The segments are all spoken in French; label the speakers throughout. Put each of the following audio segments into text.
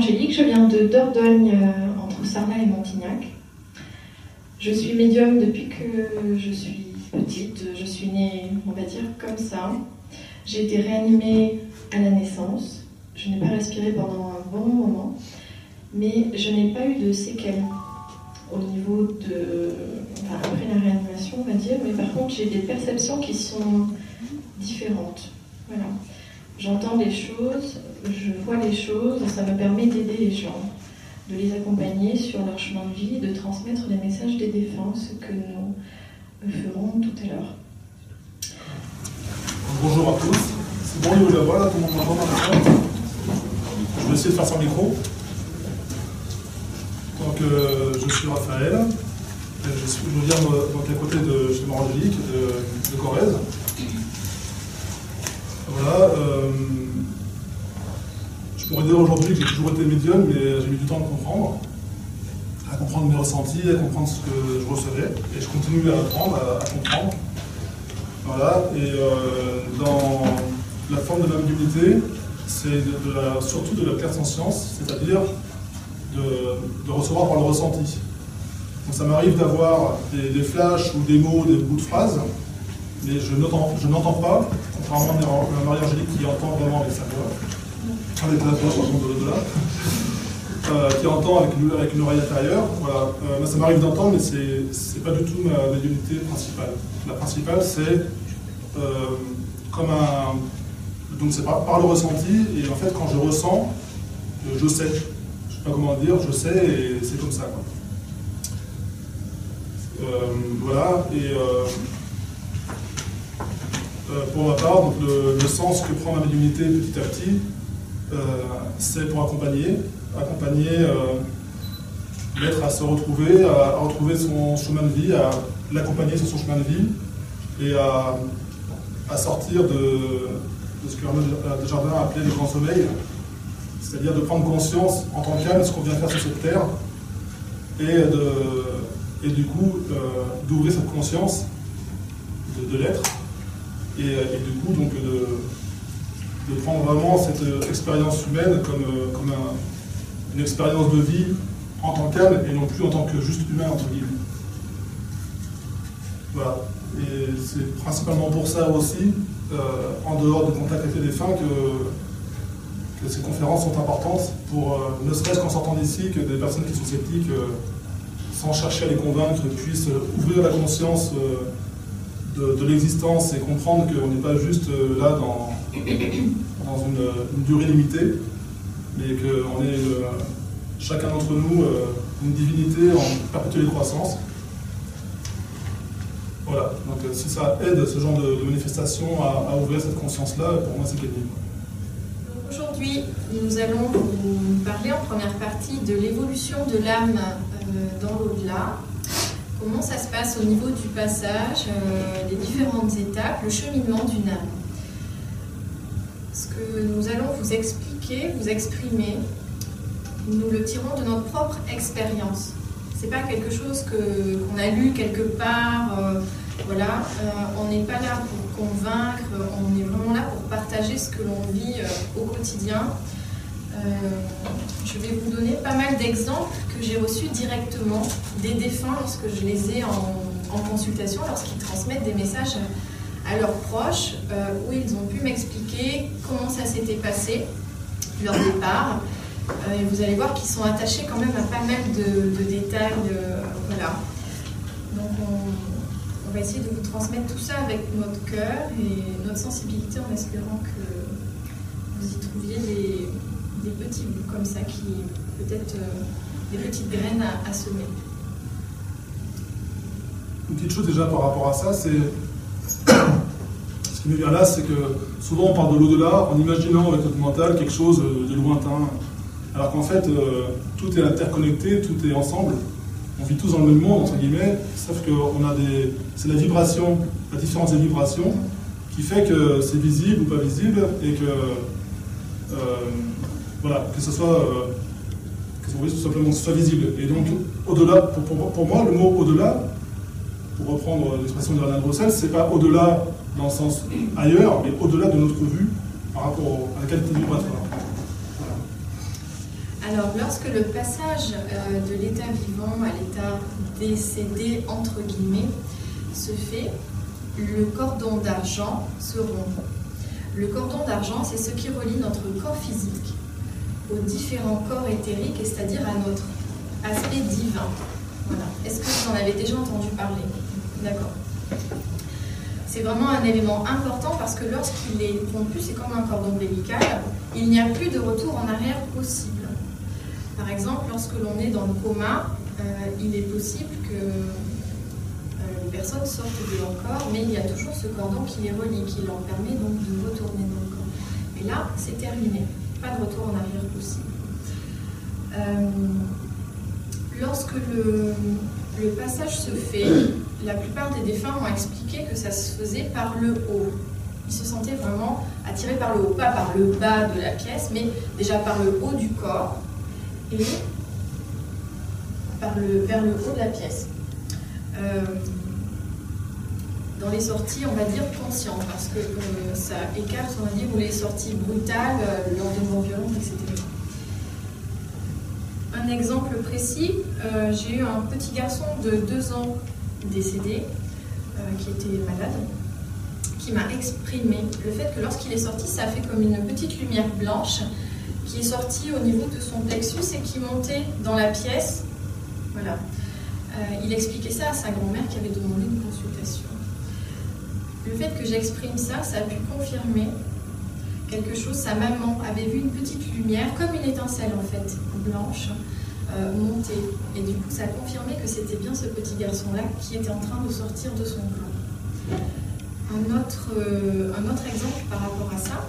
Speaker 1: Je viens de Dordogne, euh, entre Sarlat et Montignac. Je suis médium depuis que je suis petite. Je suis née, on va dire, comme ça. J'ai été réanimée à la naissance. Je n'ai pas respiré pendant un bon moment, mais je n'ai pas eu de séquelles au niveau de. Enfin, après la réanimation, on va dire, mais par contre, j'ai des perceptions qui sont différentes. Voilà. J'entends des choses, je vois les choses, ça me permet d'aider les gens, de les accompagner sur leur chemin de vie, de transmettre les messages des défenses que nous ferons tout à l'heure.
Speaker 2: Bonjour à tous. C'est bon, voix là, tout le monde m'entend Je vais essayer de faire sans micro. Donc, euh, je suis Raphaël. Euh, je, suis, viens euh, donc, à côté de chez de Corrèze. Voilà. Euh, je pourrais dire aujourd'hui que j'ai toujours été médium, mais j'ai mis du temps à comprendre, à comprendre mes ressentis, à comprendre ce que je recevais, et je continue à apprendre, à, comprendre. Voilà. Et euh, dans la forme de la médiumnité, c'est surtout de la clair-conscience, c'est-à-dire de, recevoir par le ressenti. Donc ça m'arrive d'avoir des, des, flashs ou des mots, des bouts de phrases, mais je n'entends pas, contrairement à Marie Angélique qui entend vraiment avec sa voix, avec la voix de là, euh, qui entend avec une, oreille intérieure. Voilà. Euh, ça m'arrive d'entendre, mais ce n'est pas du tout ma médiumnité principale. La principale, c'est euh, comme un. Donc c'est par, le ressenti, et en fait, quand je ressens, je sais. Je ne sais pas comment dire, je sais, et c'est comme ça. Voilà, et pour ma part, donc le, sens que prend ma médiumnité petit à petit, euh, c'est pour accompagner, accompagner euh, l'être à se retrouver, à, retrouver son chemin de vie, à l'accompagner sur son chemin de vie et à, sortir de, ce que de Jardin a appelé le grand sommeil, c'est-à-dire de prendre conscience en tant qu'âme de ce qu'on vient faire sur cette terre et, de, et du coup d'ouvrir cette conscience de l'être et, du coup donc de, prendre vraiment cette euh, expérience humaine comme, euh, comme une expérience de vie en tant qu'âme et non plus en tant que juste humain entre guillemets. Voilà. Et c'est principalement pour ça aussi, euh, en dehors du contact avec les défunts, que, que ces conférences sont importantes pour, ne serait-ce qu'en sortant d'ici, que des personnes qui sont sceptiques, sans chercher à les convaincre, puissent ouvrir la conscience de, l'existence et comprendre qu'on n'est pas juste euh, là dans, dans une, durée limitée, mais qu'on est chacun d'entre nous euh, une divinité en perpétuelle croissance. Voilà, donc euh, si ça aide ce genre de, manifestation à, ouvrir cette conscience-là, pour moi c'est gagné.
Speaker 1: Aujourd'hui, nous allons vous parler en première partie de l'évolution de l'âme dans l'au-delà, comment ça se passe au niveau du passage, euh, les différentes étapes, le cheminement d'une âme? Ce que nous allons vous expliquer, vous exprimer, nous le tirons de notre propre expérience. C'est pas quelque chose qu'on a lu quelque part. Euh, voilà, euh, on n'est pas là pour convaincre, on est vraiment là pour partager ce que l'on vit au quotidien. Je vais vous donner pas mal d'exemples j'ai reçus directement des défunts lorsque je les ai en, consultation, lorsqu'ils transmettent des messages à leurs proches, euh, où ils ont pu m'expliquer comment ça s'était passé, leur départ. Euh, et vous allez voir qu'ils sont attachés quand même à pas mal de, détails. Euh, voilà. Donc on, va essayer de vous transmettre tout ça avec notre cœur et notre sensibilité en espérant que vous y trouviez des, des petits bouts comme ça qui peut-être des petites graines à, semer.
Speaker 2: Une petite chose déjà par rapport à ça, c'est ce qui me vient là, c'est que souvent on parle de l'au-delà en imaginant avec notre mental quelque chose de lointain, alors qu'en fait euh, tout est interconnecté, tout est ensemble. On vit tous dans le même monde entre guillemets, sauf que des, c'est la vibration, la différence des vibrations qui fait que c'est visible ou pas visible et que euh, voilà, que ce soit euh, tout simplement soit visible. Et donc, au-delà, pour, moi, le mot au-delà, pour reprendre l'expression de Bernard Grossel, c'est pas au-delà dans le sens ailleurs, mais au-delà de notre vue par rapport à la qualité du
Speaker 1: vibratoire. Alors, lorsque le passage euh, de l'état vivant à l'état décédé, entre guillemets, se fait, le cordon d'argent se rompt. Le cordon d'argent, c'est ce qui relie notre corps physique aux différents corps éthériques, c'est-à-dire à notre aspect divin. Voilà. Est-ce que vous en avez déjà entendu parler? D'accord. C'est vraiment un élément important parce que lorsqu'il est rompu, c'est comme un cordon ombilical, il n'y a plus de retour en arrière possible. Par exemple, lorsque l'on est dans le coma, euh, il est possible que euh, les personnes sortent de leur corps, mais il y a toujours ce cordon qui les relie, qui leur permet donc de retourner dans le corps. Et là, c'est terminé. Pas de retour en arrière possible. Euh, lorsque le, passage se fait, la plupart des défunts ont expliqué que ça se faisait par le haut. Ils se sentaient vraiment attirés par le haut, pas par le bas de la pièce, mais déjà par le haut du corps et le, vers le haut de la pièce. Euh, dans les sorties, on va dire conscientes, parce que euh, ça écarte, on va dire, ou les sorties brutales, euh, lors etc. Un exemple précis, j'ai eu un petit garçon de deux ans décédé, qui était malade, qui m'a exprimé le fait que lorsqu'il est sorti, ça a fait comme une petite lumière blanche qui est sorti au niveau de son plexus et qui montait dans la pièce. Voilà. Euh, il expliquait ça à sa grand-mère qui avait demandé une consultation. Le fait que j'exprime ça, ça a pu confirmer quelque chose. Sa maman avait vu une petite lumière, comme une étincelle en fait, blanche, euh, monter. Et du coup, ça a confirmé que c'était bien ce petit garçon-là qui était en train de sortir de son corps. Un autre, euh, exemple par rapport à ça,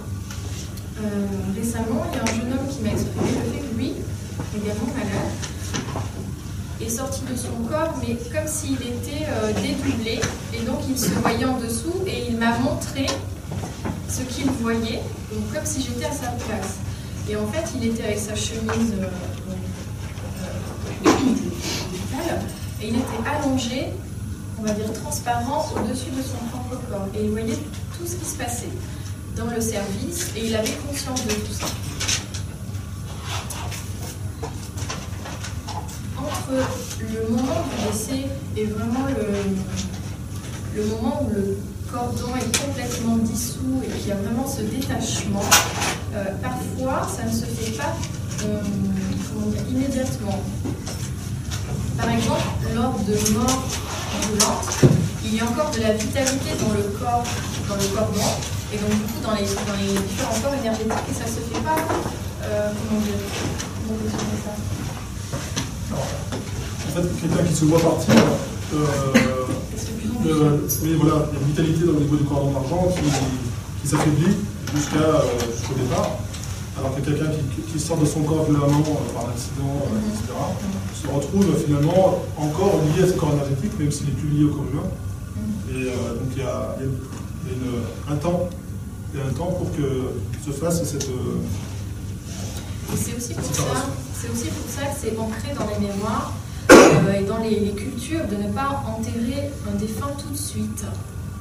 Speaker 1: euh, récemment, il y a un jeune homme qui m'a exprimé le fait que lui, également malade, est sorti de son corps, mais comme s'il était euh, dédoublé, et donc il se voyait en dessous, et il m'a montré ce qu'il voyait, donc comme si j'étais à sa place. Et en fait, il était avec sa chemise euh, et il était allongé, on va dire transparent, au-dessus de son propre corps, et il voyait tout ce qui se passait dans le service et il avait conscience de tout ça. Le moment du décès et vraiment le, moment où le cordon est complètement dissous et qu'il y a vraiment ce détachement, euh, parfois ça ne se fait pas euh, immédiatement. Par exemple, lors de mort violente, il y a encore de la vitalité dans le corps, dans le cordon, et donc, du coup, dans les, différents corps énergétiques, et ça se fait pas. Euh, comment dire définir ça?
Speaker 2: En fait, quelqu'un qui se voit partir. Euh, euh, voilà, il y a une vitalité au niveau du cordon d'argent qui, qui s'affaiblit jusqu'à euh, jusqu'au départ. Alors que quelqu'un qui, qui, sort de son corps violemment par un accident, etc., se retrouve finalement encore lié à ce corps énergétique, même s'il n'est plus lié au corps humain. Et donc il y a, il y a une, un temps il y a un temps pour que se fasse cette. Euh,
Speaker 1: c'est aussi, pour ça, aussi pour ça que c'est ancré dans les mémoires et dans les, cultures de ne pas enterrer un défunt tout de suite.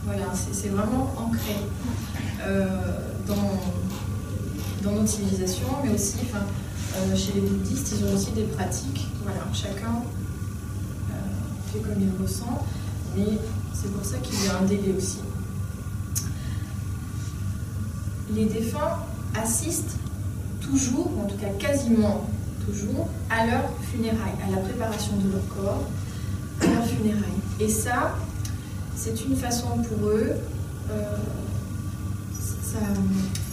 Speaker 1: Voilà, c'est vraiment ancré euh, dans, notre civilisation, mais aussi enfin, chez les bouddhistes, ils ont aussi des pratiques. Voilà, chacun fait comme il ressent, mais c'est pour ça qu'il y a un délai aussi les défunts assistent toujours, en tout cas quasiment toujours, à leur funérailles, à la préparation de leur corps, à leur funérailles. Et ça, c'est une façon pour eux, euh,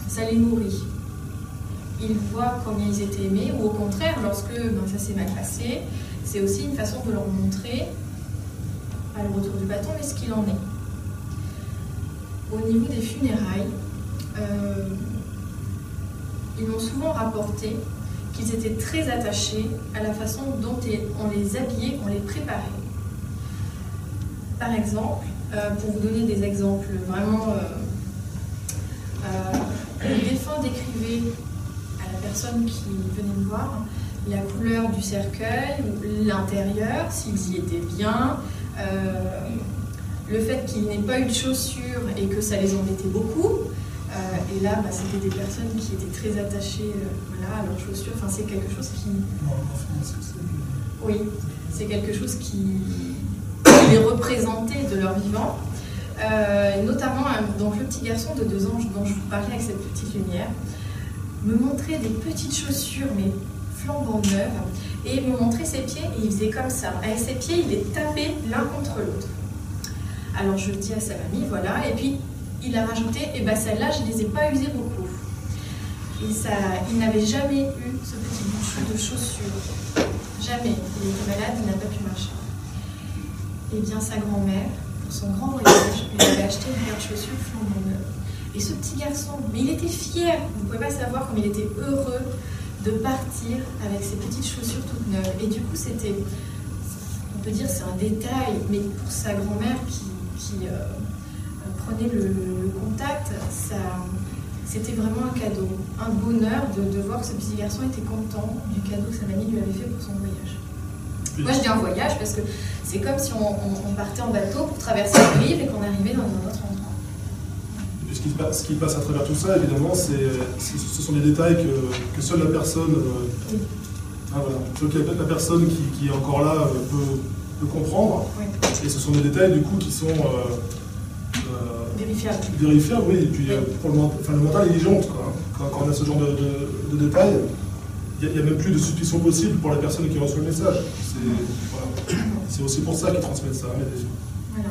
Speaker 1: ça, les nourrit. Ils voient combien ils étaient aimés, ou au contraire, lorsque ben, ça s'est mal passé, c'est aussi une façon de leur montrer, à le retour du bâton, mais ce qu'il en est. Au niveau des funérailles, euh, ils m'ont souvent rapporté qu'ils étaient très attachés à la façon dont on les habillait, on les préparait. Par exemple, euh, pour vous donner des exemples vraiment, euh, le défunt décrivait à la personne qui venait me voir la couleur du cercueil, l'intérieur, s'ils y étaient bien, le fait qu'ils n'aient pas eu de chaussures et que ça les embêtait beaucoup, euh, Et là, bah, c'était des personnes qui étaient très attachées euh, voilà, à leurs chaussures. Enfin, c'est quelque chose qui. Oui, c'est quelque chose qui les représentait de leur vivant. Euh, notamment, donc le petit garçon de deux ans dont je vous parlais avec cette petite lumière me montrait des petites chaussures, mais flambant neuves, et il me montrait ses pieds et il faisait comme ça. Avec ses pieds, il les tapait l'un contre l'autre. Alors je le dis à sa mamie, voilà, et puis il a rajouté, et eh ben celles-là, je ne les ai pas usées beaucoup. Et ça, il n'avait jamais eu ce petit bouchon de chaussures. Jamais. Il était malade, il n'a pas pu marcher. Et bien sa grand-mère, pour son grand voyage, lui avait acheté une paire de chaussures flambant neuve. Et ce petit garçon, mais il était fier, vous ne pouvez pas savoir comme il était heureux de partir avec ses petites chaussures toutes neuves. Et du coup, c'était, on peut dire, c'est un détail, mais pour sa grand-mère qui, euh, prenait le, contact, ça, c'était vraiment un cadeau, un bonheur de, voir que ce petit garçon était content du cadeau que sa mamie lui avait fait pour son voyage. Moi, je dis un voyage parce que c'est comme si on, partait en bateau pour traverser le rive et qu'on arrivait dans un autre endroit.
Speaker 2: Ce qui, ce qui, passe à travers tout ça, évidemment, c'est, ce sont des détails que, seule la personne, euh, ah, voilà, la personne qui, est encore là euh, peut, comprendre. Et ce sont des détails du coup qui sont euh,
Speaker 1: Vérifiable.
Speaker 2: Vérifiable, oui. Et puis euh, pour le, enfin, le mental, il est Quoi. Hein. Quand, on a ce genre de, détails, il n'y a, même plus de suspicion possible pour la personne qui reçoit le message. C'est aussi pour ça qu'ils transmettent ça
Speaker 1: Voilà.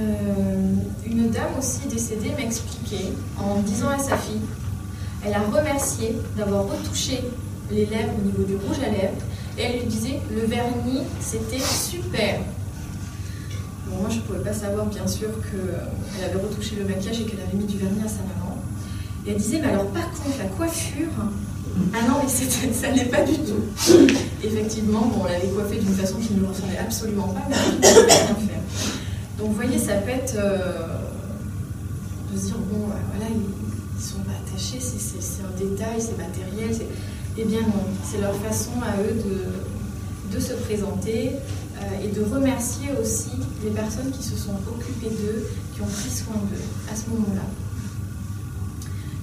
Speaker 1: Euh, une dame aussi décédée m'expliquait, en disant à sa fille, elle a remercié d'avoir retouché les lèvres au niveau du rouge à lèvres, et elle lui disait, le vernis, c'était super moi, je ne pouvais pas savoir, bien sûr, qu'elle avait retouché le maquillage et qu'elle avait mis du vernis à sa maman. Et elle disait, mais alors par contre, la coiffure, ah non, mais ça n'est pas du tout. Effectivement, bon, on l'avait coiffée d'une façon qui ne lui ressemblait absolument pas, mais elle ne pouvait rien faire. Donc, vous voyez, ça peut être de se dire, bon, voilà, ils ne sont pas attachés, c'est un détail, c'est matériel. Eh bien non, c'est leur façon à eux de, se présenter, et de remercier aussi les personnes qui se sont occupées d'eux, qui ont pris soin d'eux à ce moment-là.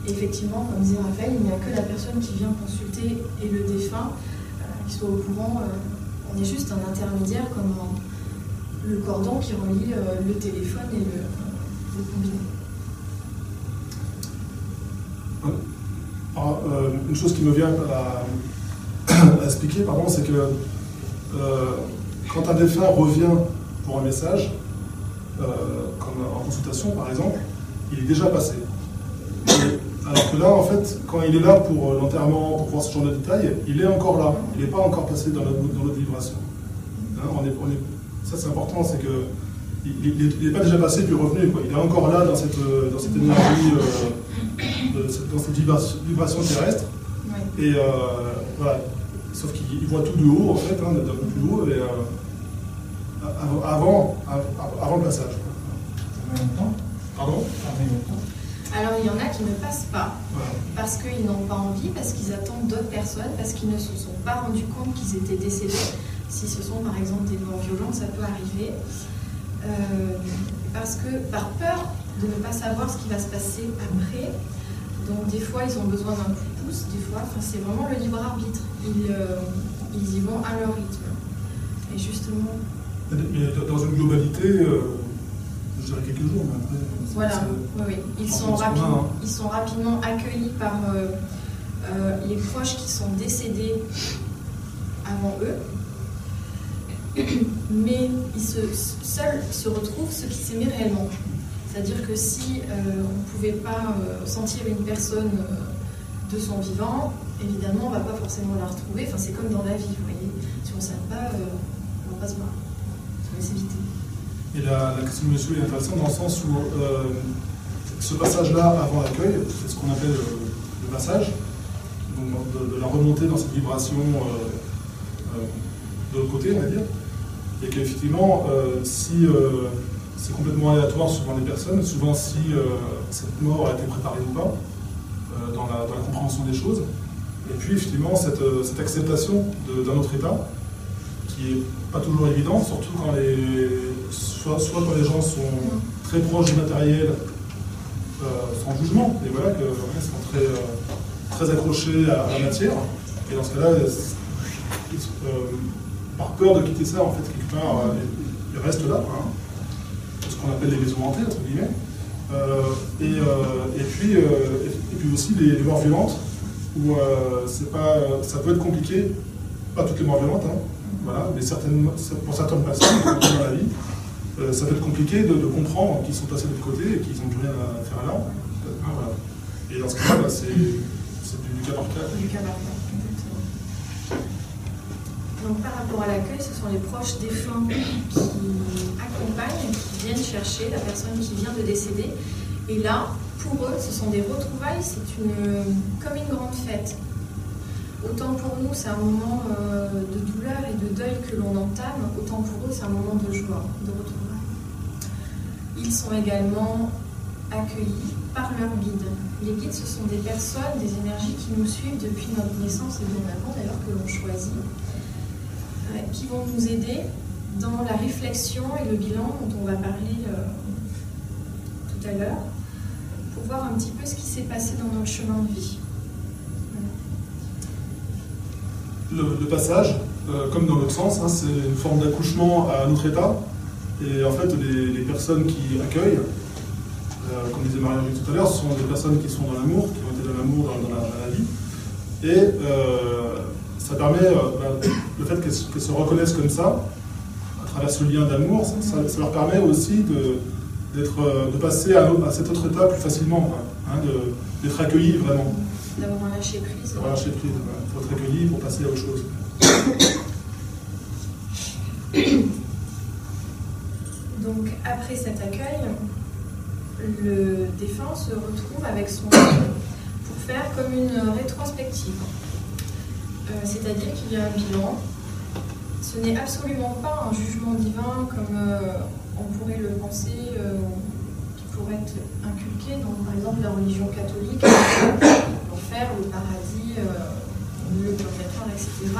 Speaker 1: Effectivement, comme disait Raphaël, il n'y a que la personne qui vient consulter et le défunt euh, qui soit au courant. Euh, on est juste un intermédiaire comme le cordon qui relie le téléphone et le, combiné.
Speaker 2: une chose qui me vient à, expliquer, pardon, c'est que quand un défunt revient pour un message, euh, comme en consultation par exemple, il est déjà passé. alors que là, en fait, quand il est là pour l'enterrement, pour voir ce genre de détails, il est encore là. Il n'est pas encore passé dans notre, vibration. Hein, on est, ça, c'est important, c'est que il n'est pas déjà passé puis revenu. Quoi. Il est encore là dans cette, dans cette énergie, euh, dans cette vibration, terrestre. Et euh, voilà. Sauf qu'il voit tout de haut, en fait, hein, d'un peu plus haut. Et, avant, avant le passage. Pardon?
Speaker 1: Alors il y en a qui ne passent pas parce qu'ils n'ont pas envie, parce qu'ils attendent d'autres personnes, parce qu'ils ne se sont pas rendus compte qu'ils étaient décédés. Si ce sont par exemple des morts violentes, ça peut arriver. Euh, parce que par peur de ne pas savoir ce qui va se passer après, donc des fois ils ont besoin d'un coup de pouce, des fois, c'est vraiment le libre arbitre. Ils, euh, ils y vont à leur rythme. Et justement,
Speaker 2: mais dans une globalité, euh, je dirais quelques jours, mais après.
Speaker 1: Voilà, oui, oui. Ils, sont rapidement, hein. ils sont rapidement accueillis par euh, les proches qui sont décédés avant eux. Mais ils se, seuls se retrouvent ceux qui s'aimaient réellement. C'est-à-dire que si on ne pouvait pas sentir une personne de son vivant, évidemment, on ne va pas forcément la retrouver. Enfin, c'est comme dans la vie, vous voyez. Si on ne s'aime pas, on ne va pas se voir.
Speaker 2: Et la, question de monsieur est intéressante dans le sens où euh, ce passage-là avant l'accueil, c'est ce qu'on appelle le, passage, donc de, la remontée dans cette vibration euh, euh, de l'autre côté, on va dire. Et qu'effectivement, si c'est complètement aléatoire suivant les personnes, souvent si cette mort a été préparée ou pas, dans la, compréhension des choses. Et puis effectivement, cette, cette acceptation d'un autre état, qui est pas toujours évident, surtout quand les, soit, soit quand les gens sont très proches du matériel, euh, sans jugement, et voilà, qu'ils sont très, très accrochés à, la matière. Et dans ce cas-là, par peur de quitter ça, en fait, quelque part, ils restent là, hein, qu'on appelle les maisons hantées, entre guillemets. et, et, puis, et, puis aussi les, morts violentes, où pas, ça peut être compliqué, pas toutes les morts violentes, hein, voilà, mais certaines, pour certaines personnes dans la vie, euh, ça peut être compliqué de, comprendre qu'ils sont passés de l'autre côté et qu'ils n'ont plus rien à faire là. Voilà. Et dans ce cas-là, bah, c'est du, cas par cas.
Speaker 1: Du cas par cas, Donc par rapport à l'accueil, ce sont les proches défunts qui qui viennent chercher la personne qui vient de décéder. Et là, pour eux, ce sont des retrouvailles, c'est une, comme une grande fête. Autant pour nous, c'est un moment euh, de douleur et de deuil que l'on entame, autant pour eux, c'est un moment de joie, de retrouvailles. Ils sont également accueillis par leurs guides. Les guides, ce sont des personnes, des énergies qui nous suivent depuis notre naissance et bien avant d'ailleurs que l'on choisit, euh, qui vont nous aider dans la réflexion et le bilan dont on va parler euh, tout à l'heure, pour voir un petit peu ce qui s'est passé dans notre chemin de vie.
Speaker 2: le, passage, euh, comme dans l'autre sens, hein, c'est une forme d'accouchement à un autre état. Et en fait, les, personnes qui accueillent, euh, comme disait Maria tout à l'heure, ce sont des personnes qui sont dans l'amour, qui ont été dans l'amour dans, la, vie. Et euh, ça permet, bah, le fait qu'elles se reconnaissent comme ça, à travers ce lien d'amour, ça, leur permet aussi de, de passer à, à, cet autre état plus facilement, hein, d'être accueillis vraiment.
Speaker 1: D'avoir un lâcher prise.
Speaker 2: D'avoir lâcher prise, il faut être accueilli pour passer à autre chose.
Speaker 1: Donc après cet accueil, le défunt se retrouve avec son pour faire comme une rétrospective. Euh, c'est-à-dire qu'il y a un bilan. Ce n'est absolument pas un jugement divin comme euh, on pourrait le penser, euh, qui pourrait être inculqué dans par exemple la religion catholique le paradis, euh, le purgatoire, etc.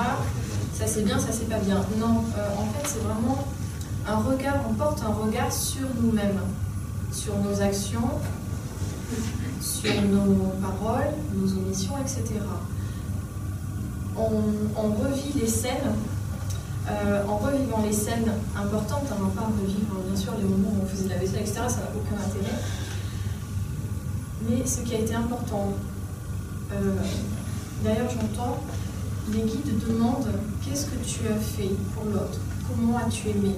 Speaker 1: Ça c'est bien, ça c'est pas bien. Non, en fait c'est vraiment un regard, on porte un regard sur nous-mêmes, sur nos actions, sur nos paroles, nos omissions, etc. On, revit les scènes, euh, en revivant les scènes importantes, on va pas revivre bien sûr les moments où on faisait la vaisselle, etc., ça n'a aucun intérêt. Mais ce qui a été important, euh, d'ailleurs, j'entends, les guides demandent qu'est-ce que tu as fait pour l'autre? Comment as-tu aimé?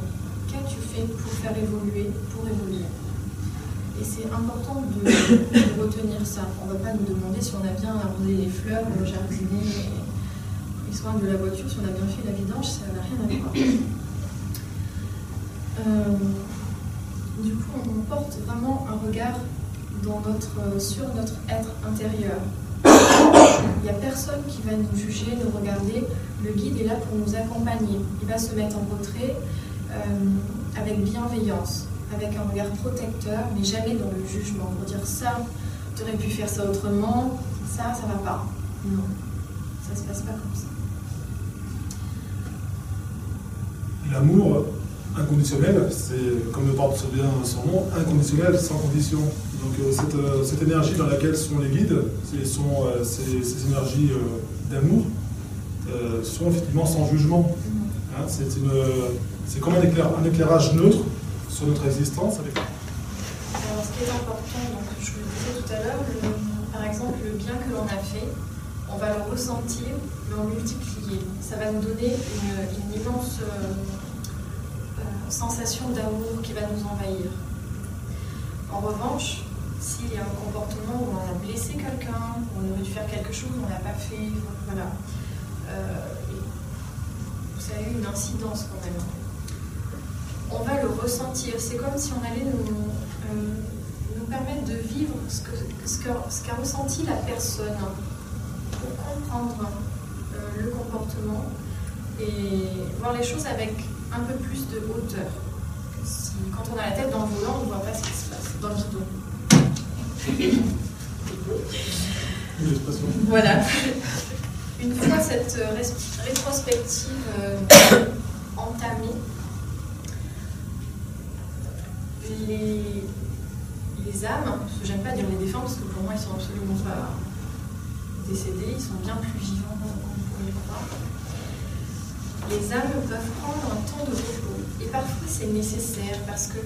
Speaker 1: Qu'as-tu fait pour faire évoluer, pour évoluer? Et c'est important de, retenir ça. On ne va pas nous demander si on a bien arrosé les fleurs, jardiné, soin de la voiture, si on a bien fait la vidange, ça n'a rien à voir. Euh, du coup, on porte vraiment un regard dans notre, sur notre être intérieur. Il n'y a personne qui va nous juger, nous regarder. Le guide est là pour nous accompagner. Il va se mettre en retrait euh, avec bienveillance, avec un regard protecteur, mais jamais dans le jugement. Pour dire ça, tu aurais pu faire ça autrement, ça, ça va pas. Non, ça se passe pas comme ça.
Speaker 2: L'amour inconditionnel, c'est, comme le porte bien son nom, inconditionnel, sans condition. Donc euh, euh, cette, énergie dans laquelle sont les guides, euh, ces, énergies d'amour, sont effectivement sans jugement. Hein, c'est comme un, éclairage neutre sur notre existence.
Speaker 1: Alors, ce qui est important, donc, je vous le disais tout à l'heure, par exemple, le bien que l'on a fait, on va le ressentir, le multiplier. Ça va nous donner une, immense sensation d'amour qui va nous envahir. En revanche, s'il y a un comportement où on a blessé quelqu'un, on aurait dû faire quelque chose, on n'a pas fait, voilà. Euh, ça a eu une incidence quand même. On va le ressentir. C'est comme si on allait nous, euh, permettre de vivre ce qu'a ressenti la personne comprendre euh, le comportement et voir les choses avec un peu plus de hauteur. quand on a la tête dans le volant, on ne voit pas ce qui se passe dans le guidon. Voilà. Une fois cette rétrospective euh, entamée, les, les âmes, parce que j'aime pas dire les défunts, parce que pour moi ils sont absolument pas décédés, ils sont bien plus vivants qu'on pourrait le croire. Les âmes peuvent prendre un temps de repos. Et parfois c'est nécessaire parce que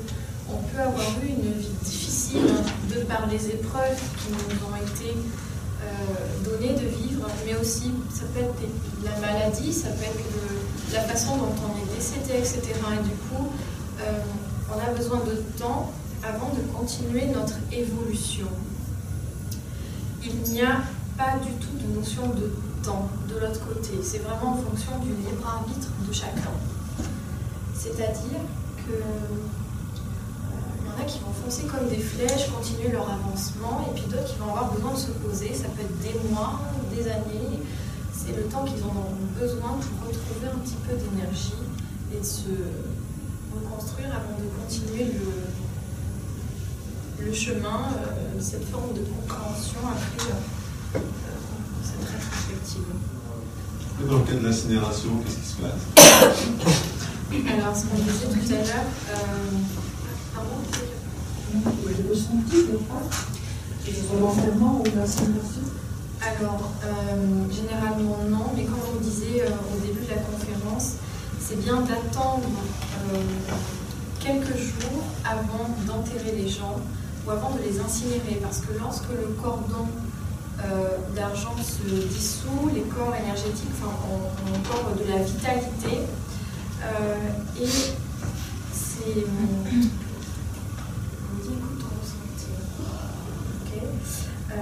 Speaker 1: on peut avoir eu une vie difficile de par les épreuves qui nous ont été euh, données de vivre, mais aussi ça peut être la maladie, ça peut être la façon dont on est décédé, etc. Et du coup, euh, on a besoin de temps avant de continuer notre évolution. Il n'y a pas du tout de notion de temps de l'autre côté. C'est vraiment en fonction du libre arbitre de chacun. C'est-à-dire que euh, y en a qui vont foncer comme des flèches, continuer leur avancement, et puis d'autres qui vont avoir besoin de se poser. Ça peut être des mois, des années. C'est le temps qu'ils ont besoin pour retrouver un petit peu d'énergie et de se reconstruire avant de continuer le, le chemin, euh, cette forme de compréhension après euh, cette rétrospective.
Speaker 3: Dans le cas de l'incinération, qu'est-ce qui se passe
Speaker 1: Alors, ce qu'on disait tout à l'heure, euh, pardon
Speaker 4: Le ressenti, je crois. L'enfermement ou l'incinération
Speaker 1: Alors, euh, généralement non, mais comme on disait euh, au début de la conférence, c'est bien d'attendre euh, quelques jours avant d'enterrer les gens ou avant de les incinérer, parce que lorsque le cordon euh, d'argent se dissout, les corps énergétiques ont, encore de la vitalité, euh, et c'est... Dit écoute ton ressenti. Ok. Euh,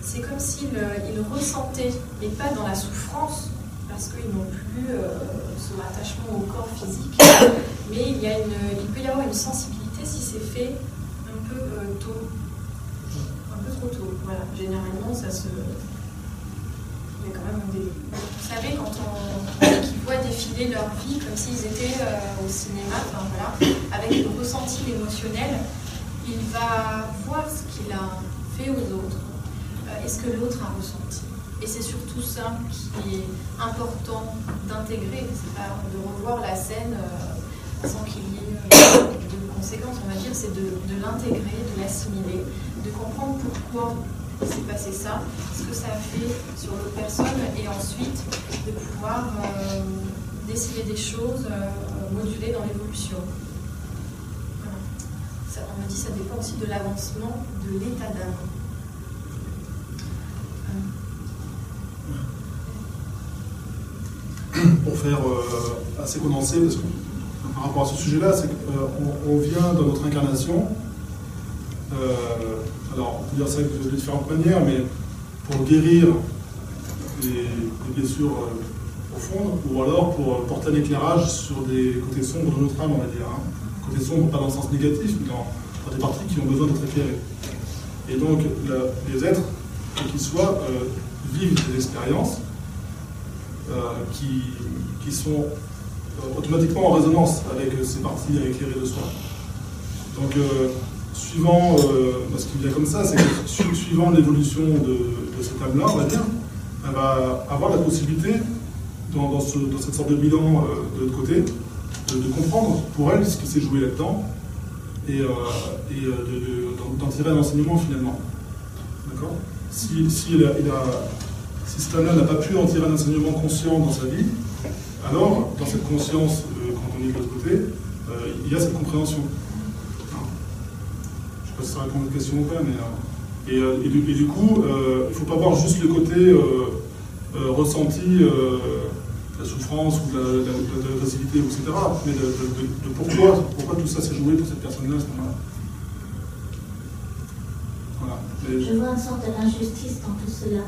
Speaker 1: c'est comme s'ils ils ressentaient, mais pas dans la souffrance, parce qu'ils n'ont plus euh, ce rattachement au corps physique, mais il, y a une, il peut y avoir une sensibilité si c'est fait un peu euh, tôt, un peu trop tôt. Voilà, généralement ça se. Il y a quand même des. Vous savez, quand on voient défiler leur vie comme s'ils étaient euh, au cinéma, enfin voilà, avec le ressenti émotionnel, il va voir ce qu'il a fait aux autres euh, et ce que l'autre a ressenti? Et c'est surtout ça qui est important d'intégrer, c'est pas de revoir la scène euh, sans qu'il y ait euh, de conséquences, on va dire, c'est de l'intégrer, de l'assimiler, de comprendre pourquoi s'est passé ça, ce que ça a fait sur l'autre personne, et ensuite de pouvoir euh, décider des choses, euh, moduler dans l'évolution. On me dit que ça dépend aussi de l'avancement de l'état d'âme.
Speaker 2: Pour faire euh, assez condensé, par rapport à ce sujet-là, c'est qu'on on vient dans notre incarnation. Euh, alors, on peut dire ça de différentes manières, mais pour guérir les blessures euh, profondes, ou alors pour porter un éclairage sur des côtés sombres de notre âme, on va dire. hein. Côté sombre, pas dans le sens négatif, mais dans, des parties qui ont besoin d'être éclairées. Et donc, les êtres, quels qu'ils soient, euh, vivent des expériences euh, qui, qui sont euh, automatiquement en résonance avec euh, ces parties éclairées de soi. Donc, euh, suivant euh, ce qui vient comme ça, c'est que su- suivant l'évolution de, de cette âme-là, on va dire, elle va avoir la possibilité, dans, dans ce- dans cette sorte de bilan euh, de l'autre côté, de, comprendre pour elle ce qui s'est joué là-dedans et, euh, d'en- tirer un enseignement finalement. D'accord? Si, si, cet âme-là n'a pas pu en tirer un enseignement conscient dans sa vie, alors, dans cette conscience, quand on est de l'autre côté, il y a cette compréhension. Sais pas si ça question ou pas, mais. euh, et, euh, et du, coup, euh, il ne faut pas voir juste le côté ressenti, euh, la souffrance ou de la, de la- de etc. Mais de, de- de- de pourquoi, pourquoi tout ça s'est joué pour cette personne-là à ce moment-là.
Speaker 5: Je vois une sorte d'injustice dans tout cela.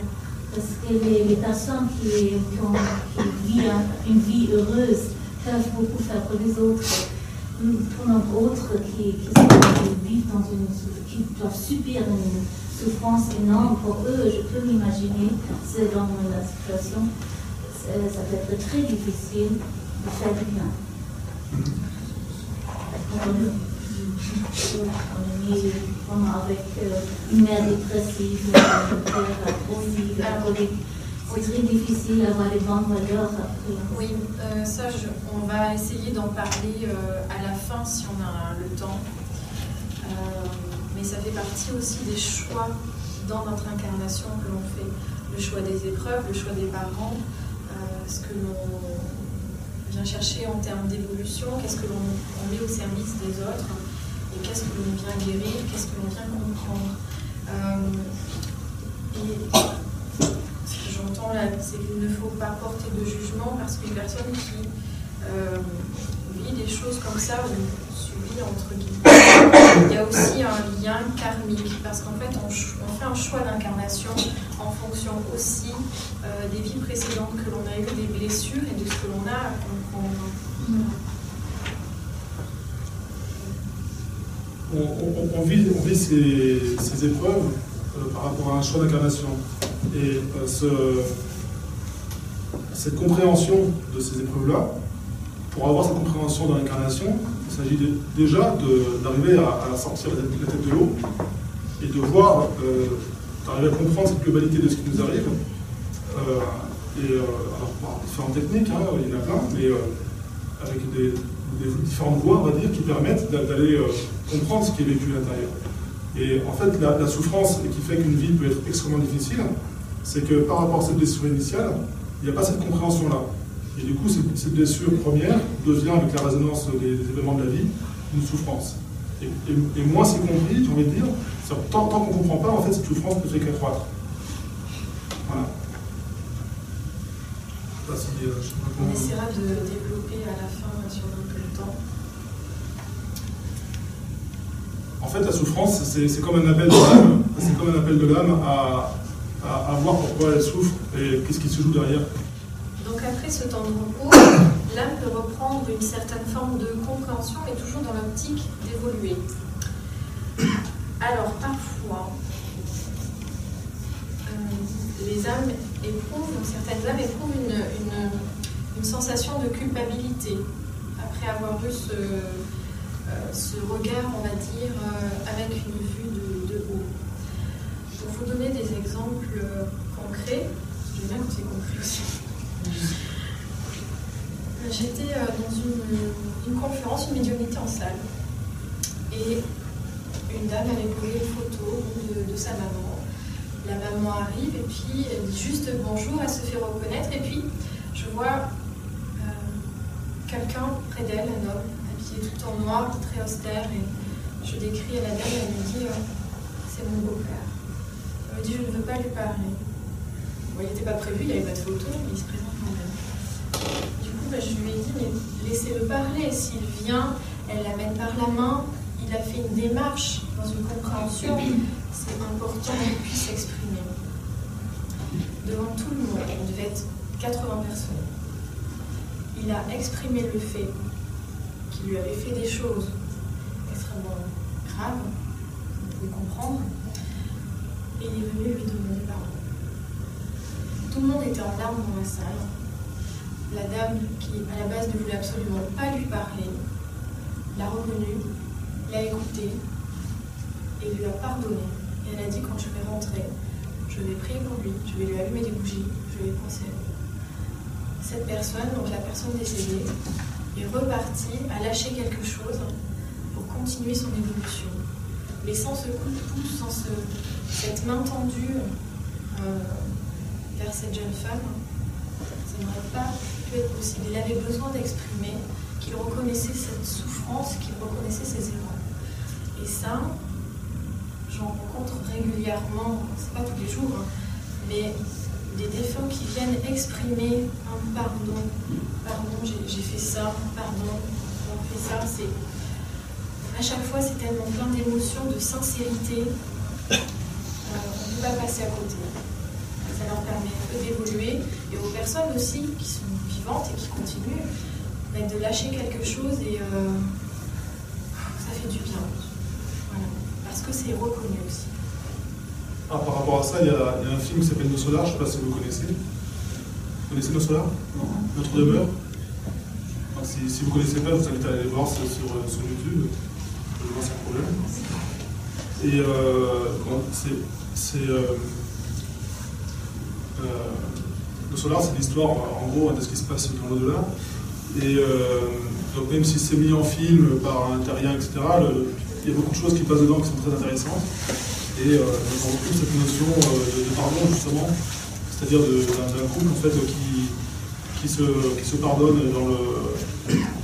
Speaker 5: Parce que les, personnes qui, qui ont qui vivent un- une vie heureuse peuvent beaucoup faire pour les autres. Pour d'autres qui, qui, qui vivent dans une qui doivent subir une souffrance énorme, pour eux, je peux m'imaginer, selon la situation, c'est- ça peut être très difficile de faire du bien. On est- mis vraiment avec euh, une mère dépressive, un père alcoolique. C'est très difficile d'avoir les bonnes valeurs.
Speaker 1: Oui, euh, ça, on va essayer d'en parler euh, à la fin si on a le temps. Euh, mais ça fait partie aussi des choix dans notre incarnation que l'on fait. Le choix des épreuves, le choix des parents, ce que l'on vient chercher en termes d'évolution, qu'est-ce que l'on met au service des autres, et qu'est-ce que l'on vient guérir, qu'est-ce que l'on vient comprendre. Et j'entends là, c'est qu'il ne faut pas porter de jugement parce qu'une personne qui euh, vit des choses comme ça, ou subit entre guillemets, il y a aussi un lien karmique parce qu'en fait, on, fait un choix d'incarnation en fonction aussi euh, des vies précédentes que l'on a eues, des blessures et de ce que l'on a à comprendre.
Speaker 2: On, on, vit, on vit ces, ces épreuves euh, par rapport à un choix d'incarnation. Et euh, ce, cette compréhension de ces épreuves-là, pour avoir cette compréhension dans l'incarnation, il s'agit déjà d'arriver à, sortir la tête, de l'eau et de voir, euh, d'arriver à comprendre cette globalité de ce qui nous arrive. Euh, et alors, par différentes techniques, hein, il y en a plein, mais avec différentes voies, on va dire, qui permettent d'aller comprendre ce qui est vécu à l'intérieur. Et en fait, la souffrance qui fait qu'une vie peut être extrêmement difficile, c'est que par rapport à cette blessure initiale, il n'y a pas cette compréhension-là. Et du coup, cette, blessure première devient, avec la résonance des, des événements de la vie, une souffrance. Et, et, et moins c'est compris, j'ai envie de dire, tant, tant qu'on ne comprend pas, en fait, cette souffrance ne fait qu'accroître. Voilà.
Speaker 1: Pas si, euh, On essaiera de développer à la fin sur un peu le temps.
Speaker 2: En fait, la souffrance, c'est comme un appel de l'âme, c'est comme un appel de l'âme à, à, voir pourquoi elle souffre et qu'est-ce qui se joue derrière.
Speaker 1: Donc après ce temps de repos, l'âme peut reprendre une certaine forme de compréhension, mais toujours dans l'optique d'évoluer. Alors parfois, euh, les âmes éprouvent, certaines âmes éprouvent une, une, une, sensation de culpabilité après avoir eu ce, euh, ce regard, on va dire, euh, avec une vue donner des exemples euh, concrets, bien concret aussi. J'étais euh, dans une, conférence, une médiumnité en salle, et une dame avait posé une photo de, sa maman. La maman arrive et puis elle dit juste bonjour, elle se fait reconnaître, et puis je vois euh, quelqu'un près d'elle, un homme, habillé tout en noir, très austère, et je décris à la dame, elle me dit euh, c'est mon beau-père. Me dit je ne veux pas lui parler. Il n'était pas prévu, il n'y avait pas de photo, mais il se présente quand même. Du coup, bah, je lui ai dit, mais laissez-le parler. S'il vient, elle l'amène par la main, il a fait une démarche dans une compréhension. C'est important qu'il puisse s'exprimer. Devant tout le monde, on devait être 80 personnes. Il a exprimé le fait qu'il lui avait fait des choses extrêmement graves, vous pouvez comprendre, et il est venu lui demander pardon. Tout le monde était en larmes dans la salle. La dame, qui à la base ne voulait absolument pas lui parler, l'a reconnu, l'a écouté et lui a pardonné. Et elle a dit quand je vais rentrer, je vais prier pour lui, je vais lui allumer des bougies, je vais penser. Cette personne, donc la personne décédée, est repartie, a lâché quelque chose pour continuer son évolution. Mais sans ce coup de pouce, sans ce, cette main tendue, euh, vers cette jeune femme, ça n'aurait pas pu être possible. Il avait besoin d'exprimer qu'il reconnaissait cette souffrance, qu'il reconnaissait ses erreurs. Et ça, j'en rencontre régulièrement, c'est pas tous les jours, hein, mais des défunts qui viennent exprimer un pardon. Pardon, j'ai fait ça, pardon, on fait ça. C'est à chaque fois, c'est tellement plein d'émotions, de sincérité. Euh, on ne peut pas passer à côté ça leur permet d'évoluer et aux personnes aussi qui sont vivantes et qui continuent bah, de lâcher quelque chose et euh, ça fait du bien. Voilà. Parce que c'est reconnu aussi.
Speaker 2: Ah, par rapport à ça, il y, a, il y a un film qui s'appelle Nos Solars, je ne sais pas si vous connaissez. Vous connaissez Nos Solars Notre demeure? Donc, si, si, vous ne connaissez pas, je vous invite à aller voir sur, sur, sur YouTube. Je vois sans problème. Et euh, bon, c'est. Euh, euh, le solar, c'est l'histoire, en gros, de ce qui se passe dans l'au-delà. Et euh, donc, même si c'est mis en film par un terrien, etc., il y a beaucoup de choses qui passent dedans qui sont très intéressantes. Et euh, on retrouve cette notion de, pardon, justement, c'est-à-dire d'un couple en fait, qui, qui, se, qui se pardonne dans le.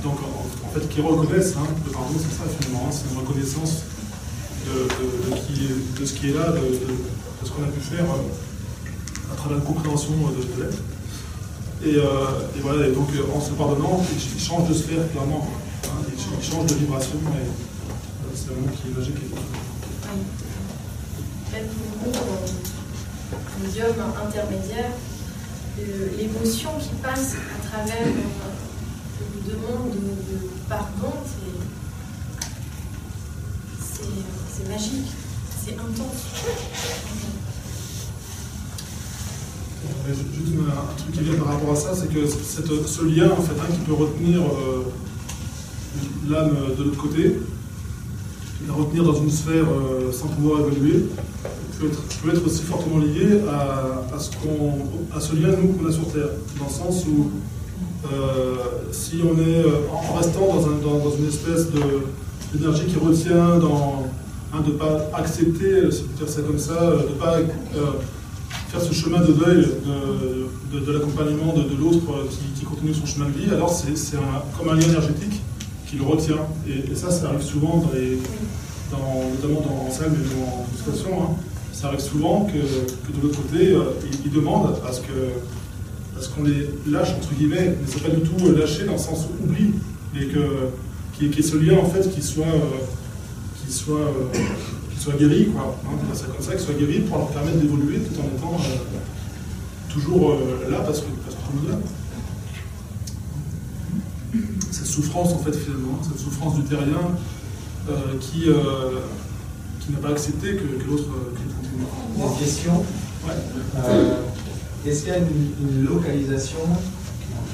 Speaker 2: Donc, en, en fait, qui reconnaissent, hein, le pardon, c'est ça finalement, hein, c'est une reconnaissance de, ce qui est là, de, ce qu'on a pu faire euh, à travers une compréhension euh, de, l'être. Et, euh, et voilà, et donc en se pardonnant, il, change de sphère clairement. Hein, il, ch- il change de vibration et c'est un mot qui est logique. et
Speaker 1: Même pour nous, médium intermédiaire, l'émotion qui passe à travers une demande de, de pardon, c'est- c'est magique, c'est intense.
Speaker 2: Juste un, truc qui vient par rapport à ça, c'est que ce lien en fait, hein, qui peut retenir euh, l'âme de l'autre côté, la retenir dans une sphère euh, sans pouvoir évoluer, peut être, aussi fortement lié à, ce, lien nous qu'on a sur Terre, dans le sens où euh, si on est en restant dans, un- dans- dans une espèce d'énergie qui retient dans hein, de ne pas accepter, si on peut dire ça comme ça, euh, de ne pas euh, faire ce chemin de deuil de, l'accompagnement de, de l'autre euh, qui, qui continue son chemin de vie, alors c'est, comme un lien énergétique qui le retient. Et, ça, ça arrive souvent, dans les, notamment dans en salle, mais dans toute situation. hein. Ça arrive souvent que, que de l'autre côté, euh, ils, demandent à ce, qu'on les lâche, entre guillemets, mais c'est pas du tout euh, lâcher dans le sens oubli, mais qu'il y ait- qu'il y ait ce lien, en fait, qui soit, euh, qui soit, euh, qui soit guéri, quoi. Hein, on ça comme ça, qui soit guéri pour leur permettre d'évoluer tout en étant euh, toujours euh, là parce que parce qu'on est là. Cette souffrance, en fait, finalement, cette souffrance du terrien euh, qui, euh, qui n'a pas accepté que, que l'autre continue.
Speaker 6: Une question.
Speaker 2: Ouais.
Speaker 6: Est-ce qu'il y a une, une localisation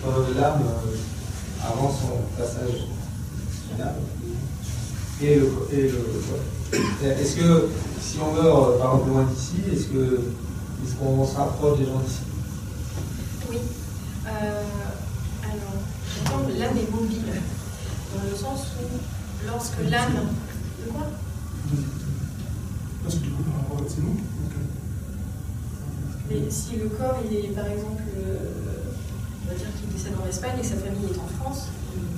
Speaker 6: entre l'âme avant son passage final? Et le, et le corps Est-ce que si on meurt euh, par exemple loin d'ici, est-ce que est-ce qu'on se rapproche des gens d'ici?
Speaker 1: Oui. Euh, alors, l'âme est mobile, dans le sens où lorsque l'âme. De quoi?
Speaker 2: Parce que du coup, par rapport à c'est nous. euh,
Speaker 1: Mais si le corps, il est par exemple, euh, on va dire qu'il décède en Espagne et que sa famille est en France,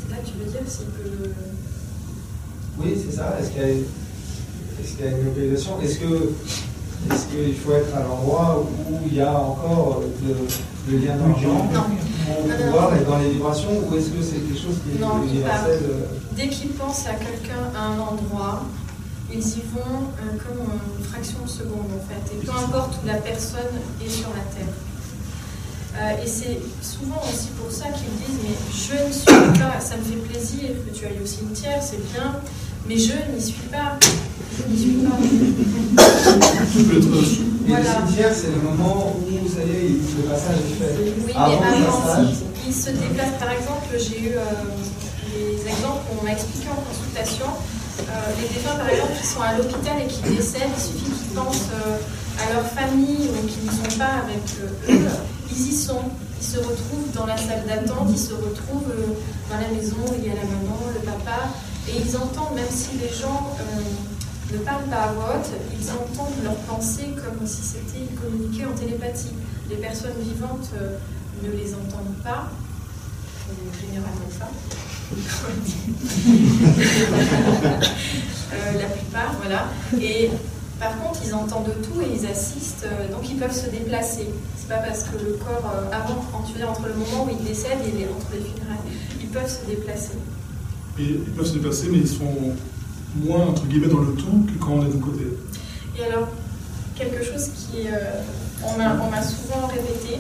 Speaker 1: c'est là que tu veux dire s'il peut.
Speaker 6: Oui, c'est ça. Est-ce qu'il y a, y une localisation Est-ce que est-ce qu'il faut être à l'endroit où il y a encore le, le lien d'argent
Speaker 1: Non.
Speaker 6: pour
Speaker 1: Non, non,
Speaker 6: pouvoir être dans les vibrations ou est-ce que c'est quelque chose qui est
Speaker 1: Non,
Speaker 6: universel euh,
Speaker 1: Dès qu'ils pensent à quelqu'un à un endroit, ils y vont euh, comme une fraction de seconde en fait. Et peu importe où la personne est sur la Terre. Euh, et c'est souvent aussi pour ça qu'ils disent Mais je ne suis pas, ça me fait plaisir que tu ailles au cimetière, c'est bien, mais je n'y suis pas. Je n'y suis pas.
Speaker 6: Et
Speaker 1: Voilà.
Speaker 6: le cimetière, c'est le moment où, ça y est, le passage est fait.
Speaker 1: Oui,
Speaker 6: Avant
Speaker 1: mais
Speaker 6: le
Speaker 1: avant,
Speaker 6: passage,
Speaker 1: ils se déplacent. Par exemple, j'ai eu euh, des exemples qu'on m'a expliqué en consultation. Euh, les défunts, par exemple, qui sont à l'hôpital et qui décèdent, il suffit qu'ils pensent euh, à leur famille ou qu'ils ne sont pas avec euh, eux, ils y sont. Ils se retrouvent dans la salle d'attente, ils se retrouvent euh, dans la maison, où il y a la maman, le papa, et ils entendent, même si les gens euh, ne parlent pas à voix haute, ils entendent leurs pensées comme si c'était ils communiquaient en télépathie. Les personnes vivantes euh, ne les entendent pas, euh, généralement pas. La plupart, voilà. Et par contre, ils entendent tout et ils assistent, donc ils peuvent se déplacer. C'est pas parce que le corps, avant, quand entre le moment où il décède et les- entre les funérailles, ils peuvent se déplacer.
Speaker 2: Ils peuvent se déplacer, mais ils sont moins, entre guillemets, dans le tout que quand on est d'un côté.
Speaker 1: Et alors, quelque chose qui, euh, on m'a souvent répété,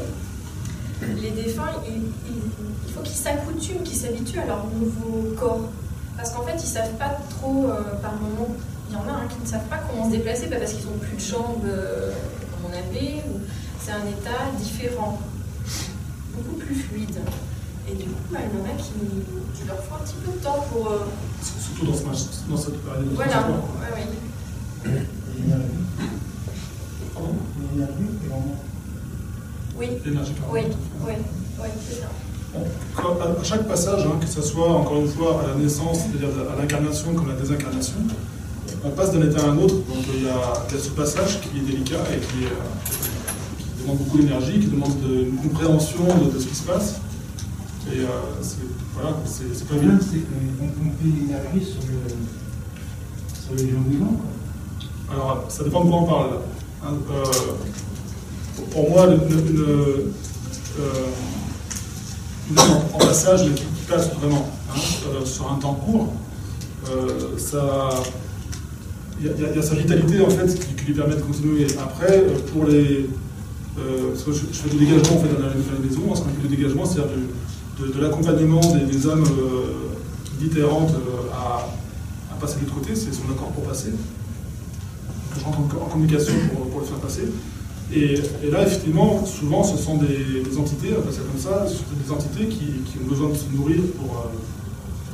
Speaker 1: les défunts, il, faut qu'ils s'accoutument, qu'ils s'habituent à leur nouveau corps. Parce qu'en fait, ils savent pas trop, euh, par moment, il y en a hein, qui ne savent pas comment se déplacer, pas parce qu'ils ont plus de jambes euh, comme on avait, c'est un état différent, beaucoup plus fluide. Et du coup, bah, il y en a qui, qui leur faut un petit peu de temps pour... euh,
Speaker 2: Surtout dans, ce, dans cette période.
Speaker 1: voilà,
Speaker 2: Pardon
Speaker 1: ouais, ouais. Oui,
Speaker 2: L'énergie, pardon.
Speaker 1: oui, oui, oui, c'est ça.
Speaker 2: Quand- à chaque passage, hein, que ce soit encore une fois à la naissance, c'est-à-dire à l'incarnation comme à la désincarnation, on passe d'un état à un autre. Donc il y, a, il y a ce passage qui est délicat et qui, est, euh, qui demande beaucoup d'énergie, qui demande de- une compréhension de, de ce qui se passe. Et euh, c'est voilà, c'est c'est pas
Speaker 7: Le
Speaker 2: évident.
Speaker 7: problème, c'est qu'on on fait l'énergie sur, le, sur les gens vivants. Quoi.
Speaker 2: Alors, ça dépend de quoi on parle. Hein, euh, pour moi, une, une, euh, une œuvre en passage qui passe vraiment hein, euh, sur un temps court, euh, ça, il y, y y a sa vitalité en fait qui, qui lui permet de continuer. Après, euh, pour les, euh, parce que je, je fais du dégagement en fait dans la, dans la maison, ce qu'on appelle le dégagement, c'est-à-dire de, l'accompagnement des, des âmes euh, euh, à, passer de l'autre côté, c'est son accord pour passer je rentre en, en communication pour, le faire passer. Et, là, effectivement, souvent, ce sont des, entités, on appelle ça comme ça, ce sont des entités qui, qui ont besoin de se nourrir pour, euh,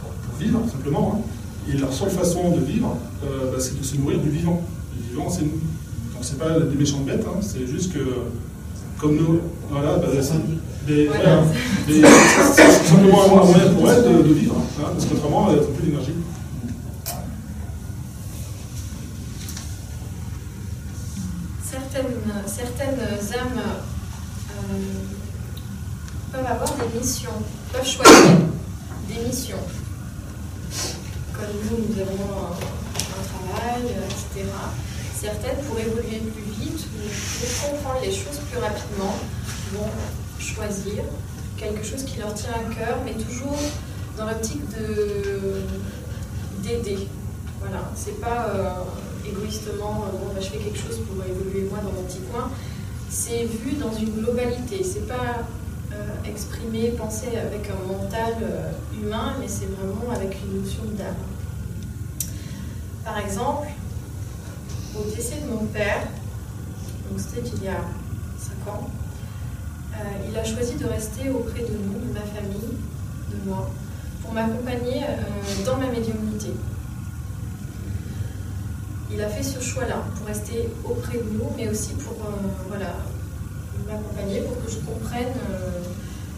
Speaker 2: pour, vivre, simplement. hein. Et leur seule façon de vivre, bah, c'est de se nourrir du vivant. Le vivant, c'est nous. Donc, c'est pas des méchantes bêtes, hein, c'est juste que, comme nous, voilà, bah, des-
Speaker 1: Voilà.
Speaker 2: des- simplement un moyen pour elles de, vivre, hein, parce qu'autrement, elles n'ont plus d'énergie.
Speaker 1: Certaines, certaines âmes euh, peuvent avoir des missions, peuvent choisir des missions. Comme nous, nous avons un, un travail, euh, etc. Certaines, pour évoluer plus vite ou pour comprendre les choses plus rapidement, vont choisir quelque chose qui leur tient à cœur, mais toujours dans l'optique de d'aider. Voilà, c'est pas euh, égoïstement, euh, bon, bah, je fais quelque chose pour évoluer moi dans mon petit coin. C'est vu dans une globalité. C'est pas euh, exprimé, pensé avec un mental humain, mais c'est vraiment avec une notion d'âme. Par exemple, au décès de mon père, donc c'était il y a 5 ans, euh, il a choisi de rester auprès de nous, de ma famille, de moi, pour m'accompagner euh, dans ma médiumnité. Il a fait ce choix-là pour rester auprès de nous, mais aussi pour euh, voilà, m'accompagner, pour que je comprenne,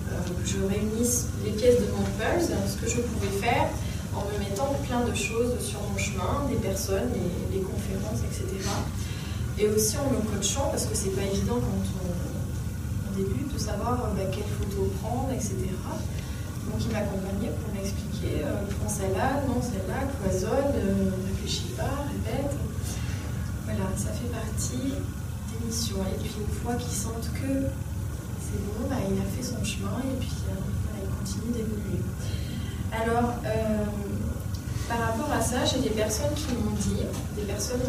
Speaker 1: que je réunisse les pièces de mon puzzle, ce que je pouvais faire en me mettant plein de choses sur mon chemin, des personnes, les, les conférences, etc. Et aussi en me coachant, parce que c'est pas évident quand on, on débute de savoir euh, bah, quelle photo prendre, etc. Donc il m'accompagnait pour m'expliquer, euh, prends celle-là, non celle-là, cloisonne, euh, réfléchis pas, répète. Voilà, ça fait partie des missions. Et puis une fois qu'ils sentent que c'est bon, bah, il a fait son chemin et puis euh, voilà, il continue d'évoluer. Alors, par rapport à ça, j'ai des personnes qui m'ont dit, des personnes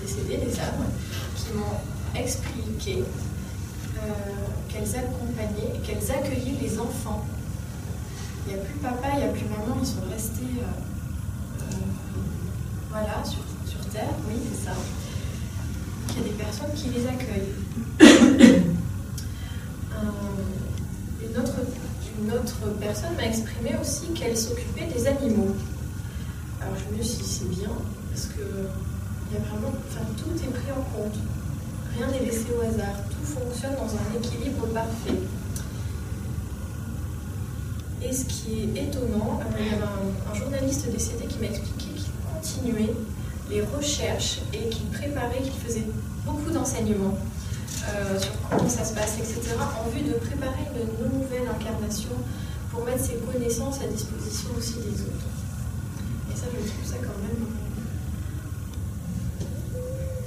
Speaker 1: décédées, des âmes, qui m'ont expliqué qu'elles accompagnaient, qu'elles accueillaient les enfants. Il n'y a plus papa, il n'y a plus maman, ils sont restés euh, euh, voilà, sur, sur Terre, oui, c'est ça. Il y a des personnes qui les accueillent. Euh, une, autre, une autre personne m'a exprimé aussi qu'elle s'occupait des animaux. Alors je me suis dit, c'est bien, parce que il y a vraiment, enfin, tout est pris en compte. Rien n'est laissé au hasard. Fonctionne dans un équilibre parfait. Et ce qui est étonnant, euh, il y avait un, un journaliste décédé qui m'a expliqué qu'il continuait les recherches et qu'il préparait, qu'il faisait beaucoup d'enseignements euh, sur comment ça se passe, etc., en vue de préparer une nouvelle incarnation pour mettre ses connaissances à disposition aussi des autres. Et ça, je trouve ça quand même.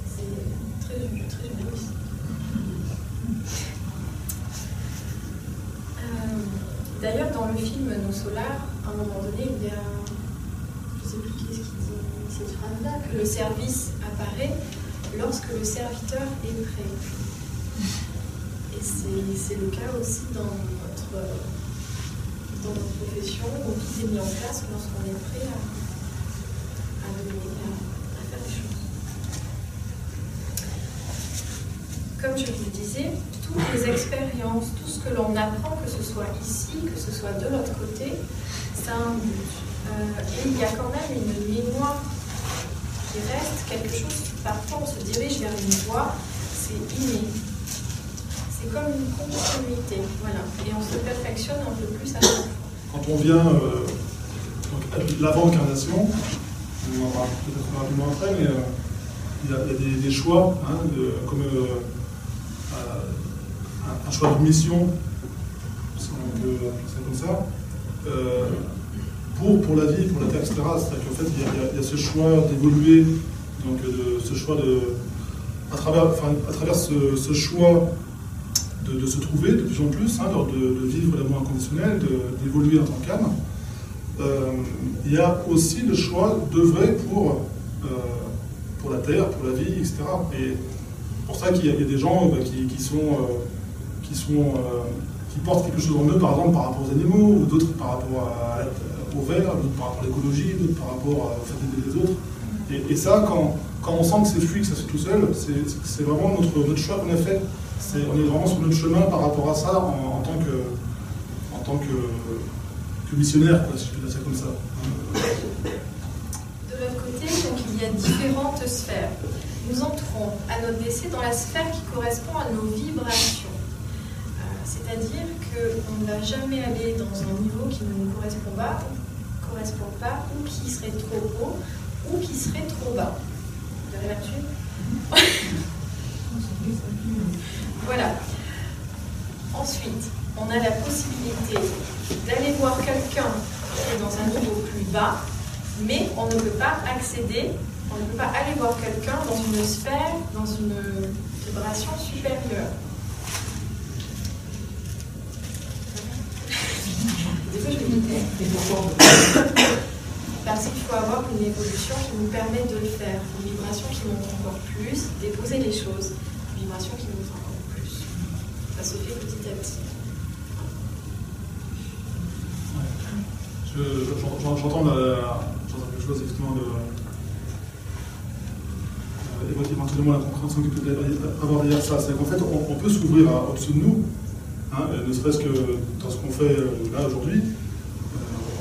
Speaker 1: C'est très, très humaniste. Euh, D'ailleurs, dans le Nos Solars, à un moment donné, il y a. Je ne sais plus qui est-ce qui dit cette phrase-là, que le service apparaît lorsque le serviteur est prêt. Et c'est c'est le cas aussi dans notre, dans notre profession, où tout est mis en place lorsqu'on est prêt à, à donner, à, à faire des choses. Comme je vous le disais, toutes les expériences, tout ce que l'on apprend, que ce soit ici, que ce soit de l'autre côté, ça a un but. Euh, et il y a quand même une mémoire qui reste, quelque chose, parfois on se dirige vers une voie, c'est inné. C'est comme une continuité, voilà. Et on se perfectionne un peu plus à chaque fois.
Speaker 2: Quand on vient euh, à l'avant-incarnation, on en peut-être rapidement après, mais euh, il y a des, des choix, hein, de- comme euh, euh, un, choix de mission, comme ça, euh, pour, pour la vie, pour la terre, etc. C'est-à-dire qu'en fait, il y, a, ce choix d'évoluer, donc ce choix de. à travers, à travers ce, choix de, se trouver de plus en plus, hein, de, de vivre l'amour inconditionnel, d'évoluer en tant qu'âme. Euh, il y a aussi le choix d'œuvrer pour, euh, pour la terre, pour la vie, etc. Et c'est pour ça qu'il y, a des gens bah, qui, qui sont, euh, qui portent quelque chose en eux, par exemple, par rapport aux animaux, ou d'autres par rapport au verre, d'autres par rapport à l'écologie, d'autres par rapport au fait d'aider les autres. Et, ça, quand, on sent que c'est fluide, que ça se fait tout seul, c'est vraiment notre, choix qu'on a fait. On est vraiment sur notre chemin par rapport à ça en, tant que, missionnaire, si je peux dire ça comme ça.
Speaker 1: De l'autre côté, donc, il y a différentes sphères. Nous entrons à notre décès dans la sphère qui correspond à nos vibrations. C'est-à-dire qu'on ne va jamais aller dans un niveau qui ne nous correspond pas, correspond pas, ou qui serait trop haut, ou qui serait trop bas. Vous avez là-dessus Voilà. Ensuite, on a la possibilité d'aller voir quelqu'un qui est dans un niveau plus bas, mais on ne peut pas accéder, on ne peut pas aller voir quelqu'un dans une sphère, dans une vibration supérieure. Je parce qu'il faut avoir une évolution qui nous permet de le faire, une vibration qui monte encore plus, déposer les choses, une vibration qui monte encore plus. Ça se fait petit à petit.
Speaker 2: Je- je- j'en- J'entends la- j'entends quelque chose effectivement de. euh, éventuellement la compréhension qu'il peut avoir derrière ça. C'est qu'en fait, on, peut s'ouvrir au-dessus de nous, hein, euh, ne serait-ce que dans ce qu'on fait euh, là aujourd'hui, euh,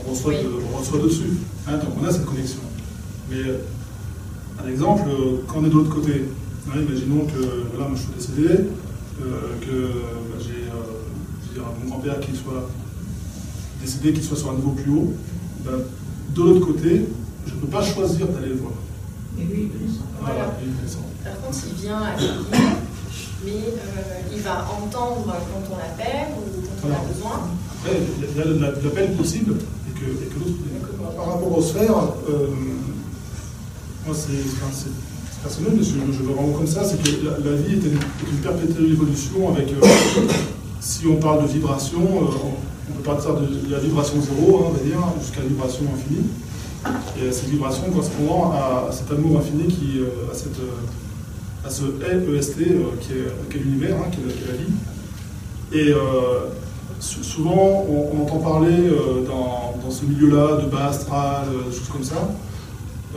Speaker 2: reçoit,
Speaker 1: Oui.
Speaker 2: de- on reçoit dessus. Hein, donc on a cette connexion. Mais euh, un exemple, euh, quand on est de l'autre côté, hein, imaginons que voilà, moi je suis décédé, euh, que bah, j'ai euh, mon grand-père qui soit décidé qu'il soit sur un niveau plus haut, ben, de l'autre côté, je ne peux pas choisir d'aller le voir.
Speaker 7: Et.
Speaker 1: Voilà.
Speaker 2: il descend.
Speaker 1: Par contre, il vient à l'église, mais euh, il va entendre quand on l'appelle ou quand on a besoin.
Speaker 2: Après, il y a la- la- l'appel possible Par rapport aux sphères, euh, moi c'est personnel, mais je, je le vraiment comme ça, c'est que la, vie est une, perpétuelle évolution avec, euh, si on parle de vibration, euh, on, peut partir de, la vibration zéro, hein, on va dire, jusqu'à la vibration infinie. Et euh, cette vibration correspondant à, à cet amour infini qui, à, cette, à ce EST euh, qui est, qui est l'univers, hein, qui, est, qui est la vie. Et souvent, on, entend parler euh, dans, ce milieu-là de bas astral, euh, des choses comme ça.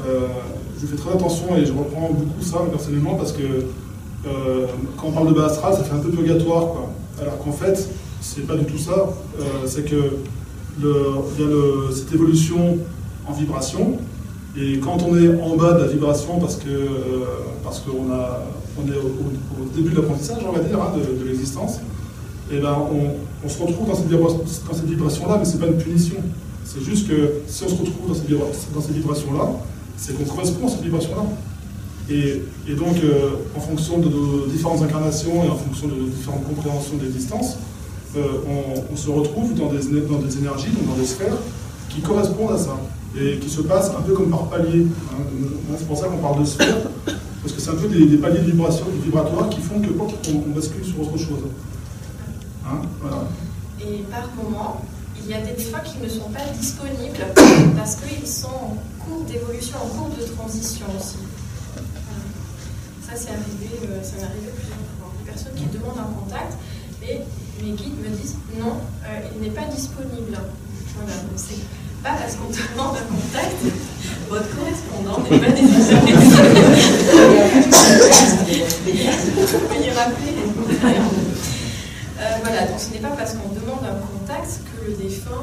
Speaker 2: Euh, je fais très attention et je reprends beaucoup ça personnellement parce que quand on parle de bas astral, ça fait un peu purgatoire. Alors qu'en fait, c'est pas du tout ça. C'est que il y a cette évolution en vibration. Et quand on est en bas de la vibration, parce que qu'on on est au, début de l'apprentissage, on va dire, hein, de l'existence, et ben on, se retrouve dans cette, vibration-là, mais c'est pas une punition. C'est juste que si on se retrouve dans cette, vibration-là, c'est qu'on correspond à cette vibration-là. Et, et donc, euh, en fonction de nos différentes incarnations et en fonction de nos différentes compréhensions de l'existence, euh, on, se retrouve dans des, énergies, dans des sphères qui correspondent à ça et qui se passent un peu comme par paliers. hein. C'est pour ça qu'on parle de sphères, parce que c'est un peu des, paliers de vibratoires qui font que hop, on, on bascule sur autre chose. Hein, voilà.
Speaker 1: Et par moment, il y a des fois qui ne sont pas disponibles parce qu'ils sont en cours d'évolution, en cours de transition aussi. Ça, c'est arrivé, euh, ça m'est arrivé plusieurs fois. Des personnes qui demandent un contact et mes guides me disent non, euh, il n'est pas disponible. Voilà, donc c'est pas parce qu'on demande un contact, votre correspondant n'est pas disponible. Veuillez rappeler. Euh, voilà, donc ce n'est pas parce qu'on demande un contact que le défunt.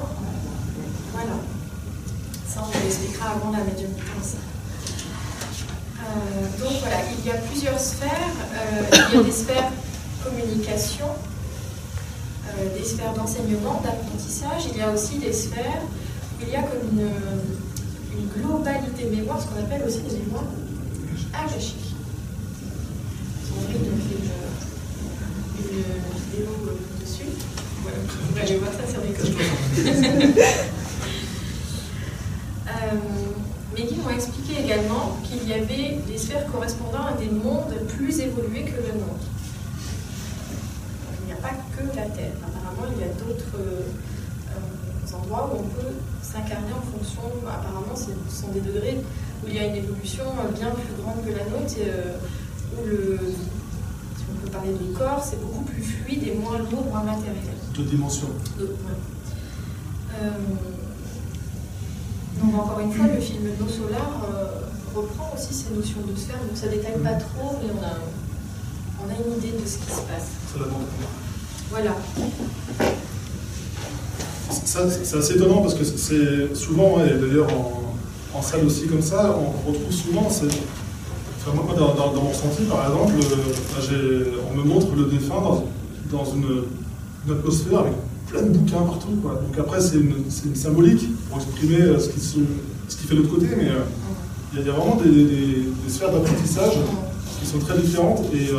Speaker 1: Voilà. Ça, on l'expliquera avant la médiumnité aussi. Euh, donc voilà, il y a plusieurs sphères. Euh, il y a des sphères communication, des sphères d'enseignement, d'apprentissage. Il y a aussi des sphères où il y a comme une, globalité de mémoire, ce qu'on appelle aussi des mémoires fait une, vidéo dessus. Vous aller voir ça sur les euh, mais qui m'ont expliqué également qu'il y avait des sphères correspondant à des mondes plus évolués que le nôtre. Il n'y a pas que la Terre. Apparemment, il y a d'autres euh, endroits où on peut s'incarner en fonction. Apparemment, ce sont des degrés où il y a une évolution bien plus grande que la nôtre, euh, où le, on peut parler du corps, c'est beaucoup plus fluide et moins lourd, moins matériel.
Speaker 2: Deux dimensions.
Speaker 1: Ouais. Euh, donc encore une fois, le film No Solar euh, reprend aussi ces notions de sphère, donc ça détaille pas trop, mais on a, on a une idée de ce qui se passe.
Speaker 2: Ça.
Speaker 1: Voilà.
Speaker 2: C'est assez étonnant parce que c'est souvent, et d'ailleurs en, en salle aussi comme ça, on retrouve souvent. Moi, dans, mon ressenti, par exemple, euh, on me montre le défunt dans, une, atmosphère avec plein de bouquins partout. Donc après, c'est une, symbolique pour exprimer euh, ce qui, fait de l'autre côté, mais euh, il y, a- vraiment des, sphères d'apprentissage qui sont très différentes et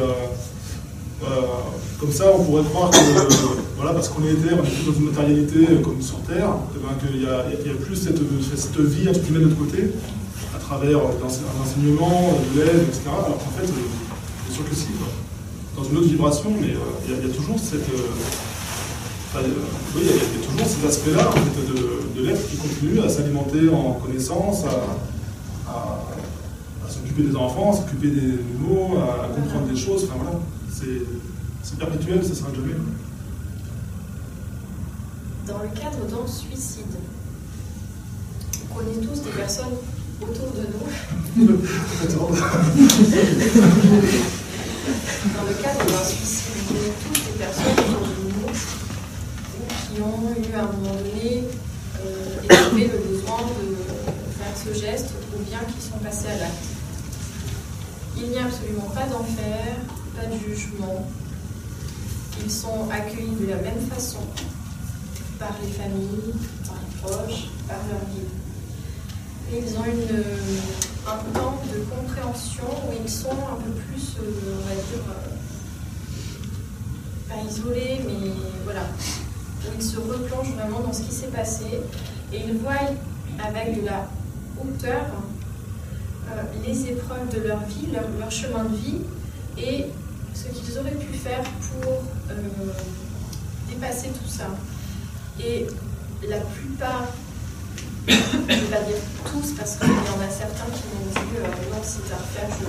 Speaker 2: comme ça on pourrait croire que voilà parce qu'on est terre, on est plus dans une matérialité comme sur Terre, eh ben, qu'il y a, y a plus cette, cette vie de notre côté à travers euh, un enseignement, euh, de l'aide, etc. Alors qu'en fait, euh, bien sûr que si, dans une autre vibration, mais euh, il y, a- toujours cette euh, euh, il y, a, toujours en fait, de, l'être qui continue à s'alimenter en connaissances, à, s'occuper des enfants, à s'occuper des mots, à, comprendre des choses. Enfin voilà, c'est c'est perpétuel, ça sera jamais.
Speaker 1: Dans le cadre d'un suicide, on connaît tous des personnes autour de nous. Dans le cadre d'un suicide, tous des personnes autour de nous qui ont eu à un moment donné euh, le besoin de faire ce geste ou bien qui sont passés à l'acte. Il n'y a absolument pas d'enfer, pas de jugement. Ils sont accueillis de la même façon par les familles, par les proches, par leur guide. Ils ont euh, un temps de compréhension où ils sont un peu plus, euh, on va dire, euh, pas isolés, mais voilà, où ils se replongent vraiment dans ce qui s'est passé et ils voient avec de la hauteur les épreuves de leur vie, leur, chemin de vie et ce qu'ils auraient pu faire pour dépasser tout ça. Et la plupart je ne vais pas dire tous parce qu'il y en a certains qui m'ont dit euh, non, si tu à refaire, je.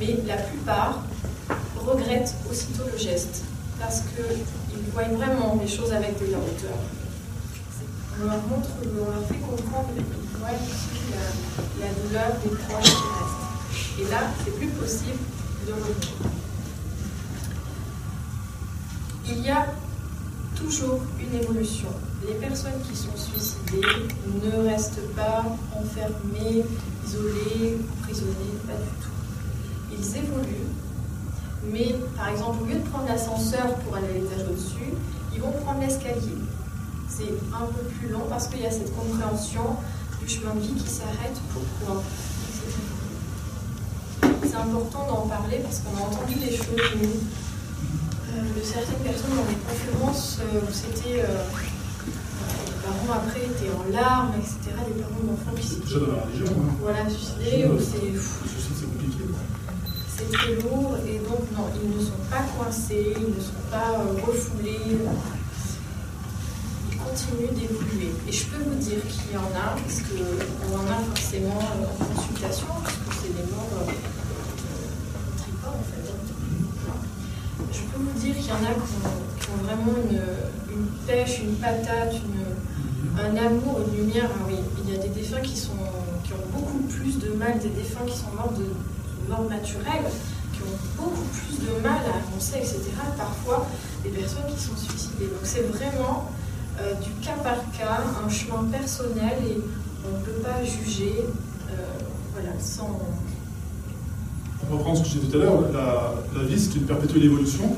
Speaker 1: Mais la plupart regrettent aussitôt le geste parce qu'ils voient vraiment les choses avec de la hauteur. On leur montre, on leur fait comprendre, ils voient la, douleur des proches qui restent. Et là, c'est plus possible de revenir. Il y a toujours une évolution. Les personnes qui sont suicidées ne restent pas enfermées, isolées, prisonniers, pas du tout. Ils évoluent, mais par exemple, au lieu de prendre l'ascenseur pour aller à l'étage au-dessus, ils vont prendre l'escalier. C'est un peu plus long parce qu'il y a cette compréhension du chemin de vie qui s'arrête. Pourquoi? C'est important d'en parler parce qu'on a entendu des choses, de certaines personnes dans des conférences euh, où c'était. euh, les parents après étaient en larmes, etc. Des parents d'enfants qui s'étaient
Speaker 2: hein.
Speaker 1: voilà, suicidés, où c'est
Speaker 2: c'est compliqué.
Speaker 1: c'est très lourd et donc non, ils ne sont pas coincés, ils ne sont pas euh, refoulés. Ils continuent d'évoluer. Et je peux vous dire qu'il y en a, parce qu'on en a forcément euh, en consultation, parce que c'est des morts euh, euh, tripots, en fait. hein. Je peux vous dire qu'il y en a qui ont, vraiment une, pêche, une patate, un amour, une lumière. Oui, il y a des défunts qui, sont, qui ont beaucoup plus de mal, des défunts qui sont morts de, mort naturelle, qui ont beaucoup plus de mal à avancer, etc. Parfois, des personnes qui sont suicidées. Donc c'est vraiment euh, du cas par cas, un chemin personnel et on ne peut pas juger euh, voilà, sans...
Speaker 2: Pour reprendre ce que je disais tout à l'heure, la vie c'est une perpétuelle évolution.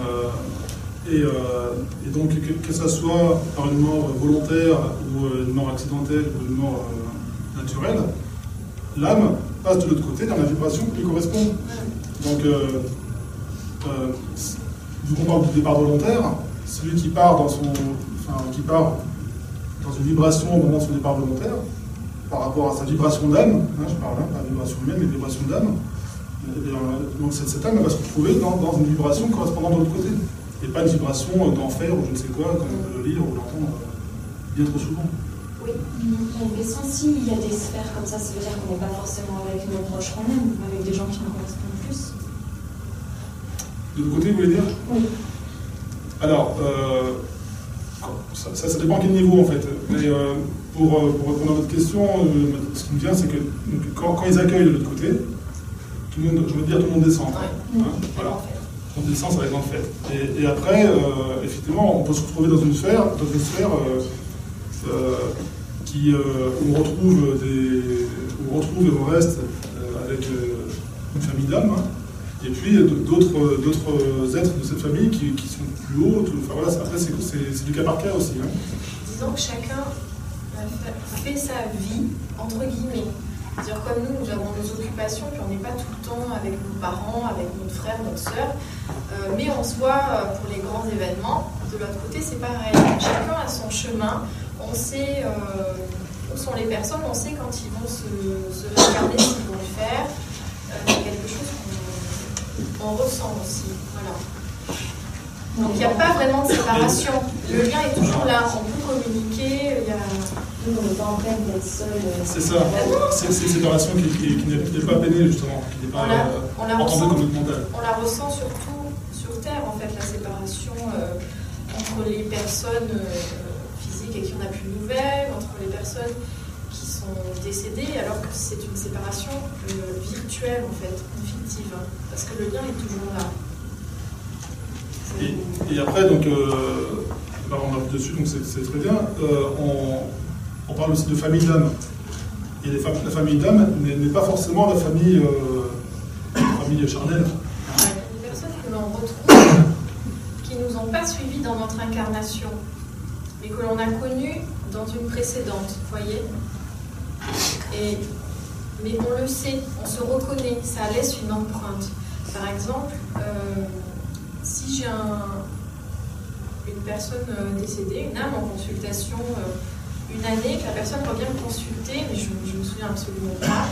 Speaker 2: Euh, Et, euh, et donc, que, que ça soit par une mort volontaire ou euh, une mort accidentelle ou une mort naturelle, l'âme passe de l'autre côté dans la vibration qui lui correspond. Donc, vu qu'on parle du départ volontaire, celui qui part dans son, enfin, qui part dans une vibration au moment de son départ volontaire, par rapport à sa vibration d'âme, hein, je parle, hein, pas vibration humaine, mais vibration d'âme, bien, donc cette, âme va se retrouver dans, dans une vibration correspondant de l'autre côté, et pas une vibration euh, d'enfer ou je ne sais quoi, comme on peut le lire ou l'entendre euh, bien trop souvent.
Speaker 8: Oui, mais sans s'il y a des sphères comme ça, ça veut dire qu'on n'est pas forcément avec nos proches aime, mais avec des gens qui nous correspondent plus.
Speaker 2: De l'autre côté, vous voulez dire?
Speaker 8: Oui.
Speaker 2: Alors, euh, ça, ça- ça dépend à quel niveau en fait. Mais euh, pour, euh, pour répondre à votre question, euh, ce qui me vient, c'est que donc, quand, quand ils accueillent de l'autre côté, tout le monde, je veux dire, tout le monde descend. Hein, voilà. On descend, ça va être en fait. Et, et après, euh, effectivement, on peut se retrouver dans une sphère, dans une sphère euh, euh, qui, où on retrouve des, où on retrouve et on reste avec une famille d'âmes. hein. Et puis d'autres d'autres êtres de cette famille qui, qui sont plus hauts. Enfin voilà, c'est- après c'est c'est- c'est du cas par cas aussi. hein.
Speaker 1: Disons que chacun fait sa vie, entre guillemets. C'est-à-dire comme nous, nous avons nos occupations, puis on n'est pas tout le temps avec nos parents, avec notre frère, notre sœur, Euh, mais on se voit euh, pour les grands événements. De l'autre côté, c'est pareil. Chacun a son chemin. On sait euh, où sont les personnes, on sait quand ils vont se, se réincarner, ce qu'ils vont faire. Euh, c'est quelque chose qu'on on ressent aussi. Voilà. Donc il n'y a pas vraiment de séparation. Le lien est toujours là. On peut communiquer. Il y a...
Speaker 8: Nous, on n'est pas en peine d'être seuls. euh,
Speaker 2: C'est ça. C'est c'est une séparation qui, qui- qui n'est pas pénée justement, qui n'est pas
Speaker 1: On la-
Speaker 2: euh,
Speaker 1: on la
Speaker 2: entendue
Speaker 1: ressent.
Speaker 2: comme une mentale.
Speaker 1: On la ressent surtout sur Terre, en fait, la séparation euh, entre les personnes euh, physiques et qui on n'a plus de nouvelles, entre les personnes qui sont décédées, alors que c'est une séparation euh, virtuelle, en fait, fictive, hein, parce que le lien est toujours là.
Speaker 2: Et, après, donc, euh, bah, on a vu dessus, donc c'est très bien. Euh, on, parle aussi de famille d'âme. Et les la famille d'âme n'est pas forcément la famille, euh, famille charnelle.
Speaker 1: Des personnes que l'on retrouve qui ne nous ont pas suivis dans notre incarnation, mais que l'on a connues dans une précédente, vous voyez? Et, Mais on le sait, on se reconnaît, ça laisse une empreinte. Par exemple, j'ai un- une personne euh, décédée, une âme en consultation, euh, une année, que la personne revient me consulter, mais je ne me souviens absolument pas,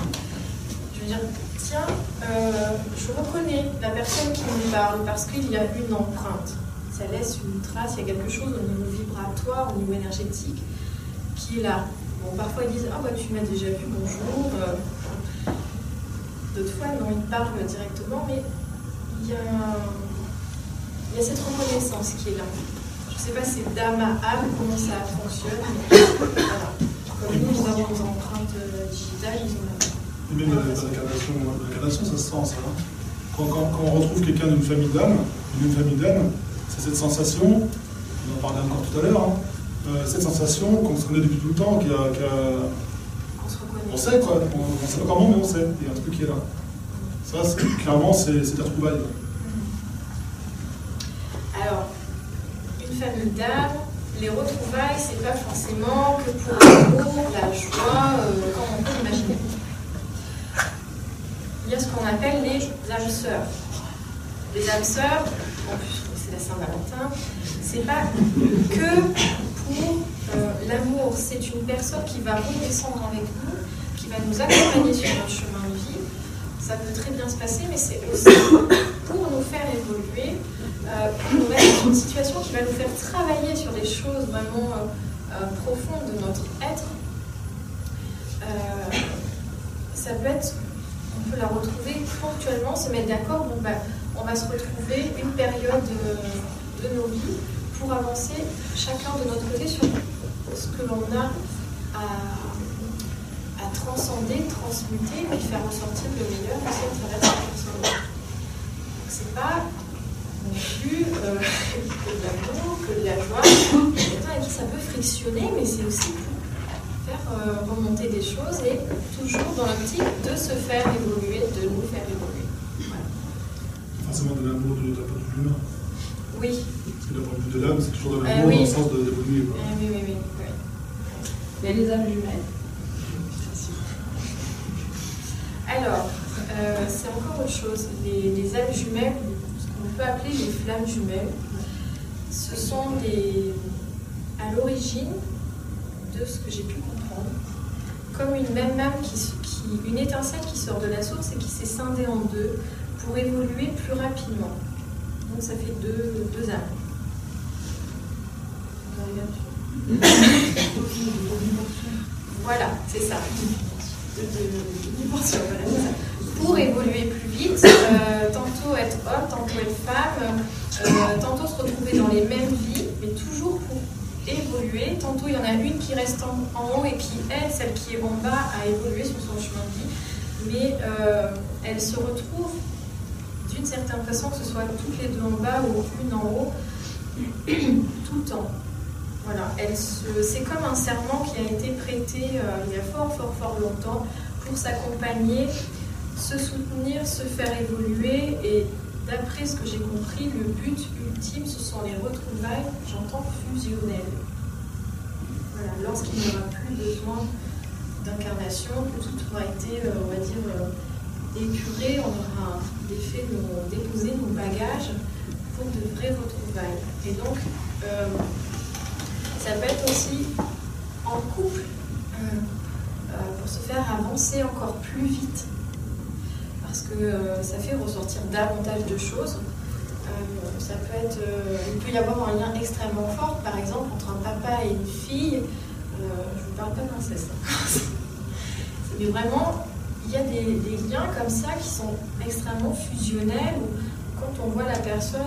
Speaker 1: je veux dire, tiens, euh, je reconnais la personne qui me parle parce qu'il y a une empreinte. Ça laisse une trace, il y a quelque chose au niveau vibratoire, au niveau énergétique qui est là. Bon, parfois ils disent Ah, bah tu m'as déjà vu, bonjour. D'autres fois, non, ils parlent directement, mais il y a, il y a cette reconnaissance qui est là. Je ne sais pas si c'est d'âme à âme, comment ça fonctionne, mais voilà. Comme nous, nous avons nos empreintes euh, digitales, ils ont la
Speaker 2: Et même l'incarnation, ça se sent ça. hein. Quand, quand- quand on retrouve quelqu'un d'une famille d'âme, d'une famille d'âme, c'est cette sensation, on en parlait encore tout à l'heure, hein, euh, cette sensation qu'on se connaît depuis tout le temps, qui a, qui a-
Speaker 1: On
Speaker 2: on sait quoi, on ne sait pas comment, mais on sait, il y a un truc qui est là. Ça, c'est- clairement, c'est c'est la trouvaille.
Speaker 1: Alors, une famille d'âmes, les retrouvailles, c'est pas forcément que pour l'amour, la joie, euh, comme on peut l'imaginer. Il y a ce qu'on appelle les âmes sœurs. Les âmes sœurs, en plus c'est la Saint-Valentin, c'est pas que pour euh, l'amour, c'est une personne qui va redescendre avec nous, qui va nous accompagner sur notre chemin. Ça peut très bien se passer, mais c'est aussi pour nous faire évoluer, euh, pour nous mettre dans une situation qui va nous faire travailler sur des choses vraiment euh, euh, profondes de notre être. Ça peut être, on peut la retrouver ponctuellement, se mettre d'accord, bon, bah, on va se retrouver une période de, de nos vies pour avancer chacun de notre côté sur ce que l'on a à, à transcender, transmuter, mais faire ressortir le meilleur aussi à travers cette personne. Donc c'est pas non plus euh, que de l'amour, que de la joie. Il y a des gens avec qui ça peut frictionner, mais c'est aussi pour faire euh, remonter des choses et toujours dans l'optique de se faire évoluer, de nous faire évoluer. Voilà.
Speaker 2: Forcément de l'amour de la part de l'humain.
Speaker 1: Oui.
Speaker 2: Parce que le point de vue de l'âme, c'est toujours de
Speaker 1: Euh,
Speaker 2: l'amour
Speaker 1: oui.
Speaker 2: dans le sens de-.
Speaker 1: Eh oui, oui, oui, oui.
Speaker 4: Et les âmes jumelles
Speaker 1: Alors, euh, c'est encore autre chose. Les, les âmes jumelles, ce qu'on peut appeler les flammes jumelles, ce sont des, à l'origine de ce que j'ai pu comprendre, comme une même âme qui, qui- une étincelle qui sort de la source et qui s'est scindée en deux pour évoluer plus rapidement. Donc ça fait deux, deux âmes. Voilà, c'est ça. Pour évoluer plus vite, euh, tantôt être homme, tantôt être femme, euh, tantôt se retrouver dans les mêmes vies, mais toujours pour évoluer. Tantôt il y en a une qui reste en, haut et qui, elle, celle qui est en bas, a évolué sur son chemin de vie, mais euh, elle se retrouve d'une certaine façon, que ce soit toutes les deux en bas ou une en haut, tout le temps. Voilà, c'est comme un serment qui a été prêté euh, il y a fort, fort, fort longtemps pour s'accompagner, se soutenir, se faire évoluer. Et d'après ce que j'ai compris, le but ultime, ce sont les retrouvailles, j'entends fusionnelles. Voilà, lorsqu'il n'y aura plus besoin d'incarnation, que tout aura été, euh, on va dire, euh, épuré, on aura défait nos, déposé nos bagages pour de vraies retrouvailles. Et donc, ça peut être aussi en couple euh, euh, pour se faire avancer encore plus vite. Parce que euh, ça fait ressortir davantage de choses. Ça peut être, il peut y avoir un lien extrêmement fort, par exemple, entre un papa et une fille. Je ne vous parle pas d'inceste. hein. Mais vraiment, il y a des, des liens comme ça qui sont extrêmement fusionnels, quand on voit la personne,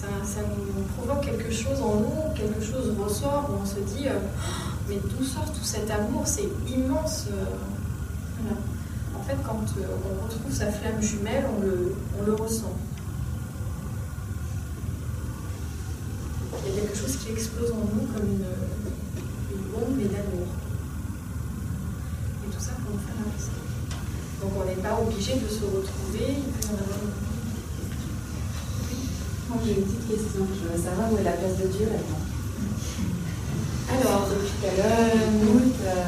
Speaker 1: ça, nous provoque quelque chose en nous, quelque chose ressort, où on se dit, euh, Oh, mais d'où sort tout cet amour? C'est immense. euh. En fait, quand euh, on retrouve sa flamme jumelle, on le, ressent. Il y a quelque chose qui explose en nous comme une, bombe, mais d'amour. Et tout ça pour nous faire avancer. Donc on n'est pas obligé de se retrouver, il.
Speaker 9: Moi j'ai une petite question. Je veux savoir où est la place de Dieu là-dedans.
Speaker 1: Alors,
Speaker 9: Depuis tout à l'heure, euh,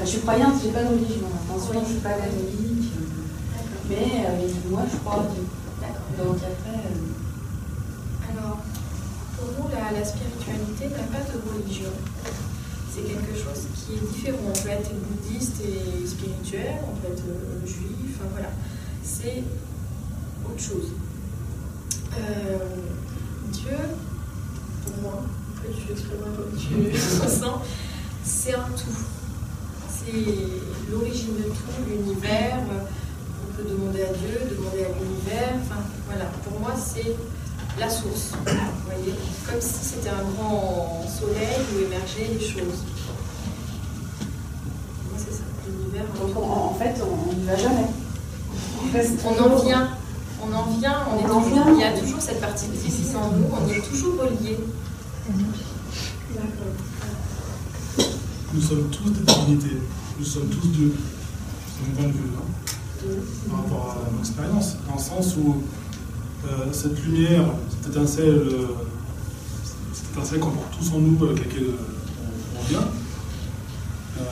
Speaker 9: je suis croyante, j'ai pas de religion. Attention, je suis pas catholique. Mais euh, moi je crois en Dieu. Donc après, euh,
Speaker 1: alors, pour nous, la, la spiritualité n'a pas de religion. C'est quelque chose qui est différent. On peut être bouddhiste et spirituel, on peut être euh, juif, enfin voilà. C'est autre chose. Euh, Dieu, pour moi, que tu exprimeras comme tu le ressens, c'est un tout. C'est l'origine de tout, l'univers. On peut demander à Dieu, demander à l'univers. Enfin, voilà. Pour moi, c'est la source. Vous voyez Comme si c'était un grand soleil où émergeaient les choses. Moi, c'est ça. L'univers.
Speaker 9: en fait, on n'y va jamais. On
Speaker 1: en vient. On en vient, on,
Speaker 9: On
Speaker 1: est
Speaker 9: en
Speaker 1: toujours,
Speaker 9: vient.
Speaker 1: il y a toujours cette partie de Isis en nous, on est toujours reliés.
Speaker 2: Nous sommes tous des divinités. Nous sommes tous Dieu. C'est mon point de vue. hein, par rapport à mon expérience. Dans le sens où euh, cette lumière, cette étincelle, euh, cette étincelle qu'on porte tous en nous, avec laquelle euh, on, on vient, euh,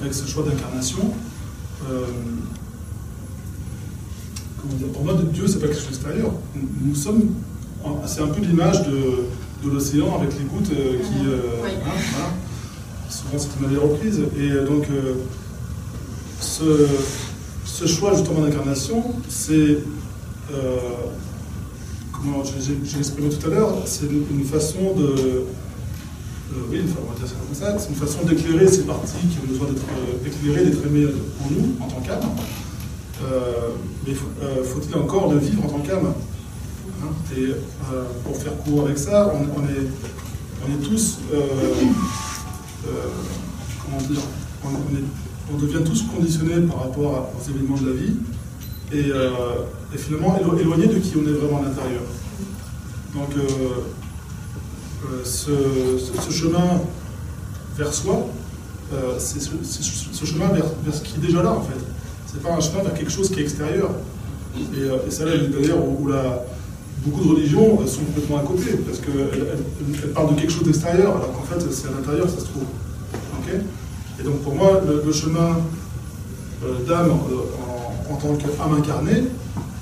Speaker 2: avec ce choix d'incarnation, euh, comment dire, pour moi, Dieu, c'est pas quelque chose d'extérieur. Nous, nous sommes, c'est un peu l'image de, de l'océan avec les gouttes euh, qui. euh,
Speaker 1: Oui.
Speaker 2: hein, voilà. Souvent, c'est une manière reprise. Et euh, donc, euh, ce, ce choix justement d'incarnation, c'est. comment j'ai- exprimé tout à l'heure, c'est une, une façon de. oui, on va dire ça comme ça, c'est une façon d'éclairer ces parties qui ont besoin d'être éclairées, d'être aimées pour nous en tant qu'âme. Euh, mais euh, faut-il encore le vivre en tant qu'âme Hein, Et euh, pour faire court avec ça, on, est, on est tous. comment dire on, devient tous conditionnés par rapport aux événements de la vie et, finalement élo- éloignés de qui on est vraiment à l'intérieur. Donc, ce, chemin vers soi, c'est ce, chemin vers ce qui est déjà là en fait. C'est pas un chemin vers quelque chose qui est extérieur. Et, euh, et là d'ailleurs où, où la, beaucoup de religions sont complètement à côté, parce qu'elles parlent de quelque chose d'extérieur, alors qu'en fait c'est à l'intérieur ça se trouve. Ok? Et donc pour moi, le, chemin euh, d'âme en, tant qu'âme incarnée,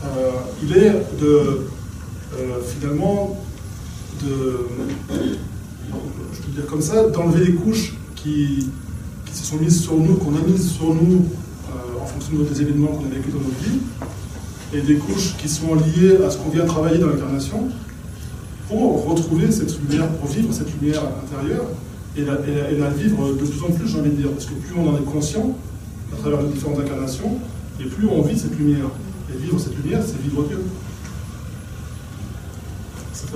Speaker 2: euh, il est de finalement de, je comme ça, d'enlever les couches qui, qui, se sont mises sur nous, qu'on a mises sur nous fonction des événements qu'on a vécu dans notre vie, et des couches qui sont liées à ce qu'on vient travailler dans l'incarnation pour retrouver cette lumière, pour vivre cette lumière intérieure et la, vivre de plus en plus, j'ai envie de dire, parce que plus on en est conscient à travers les différentes incarnations, et plus on vit cette lumière. Et vivre cette lumière, c'est vivre Dieu. C'est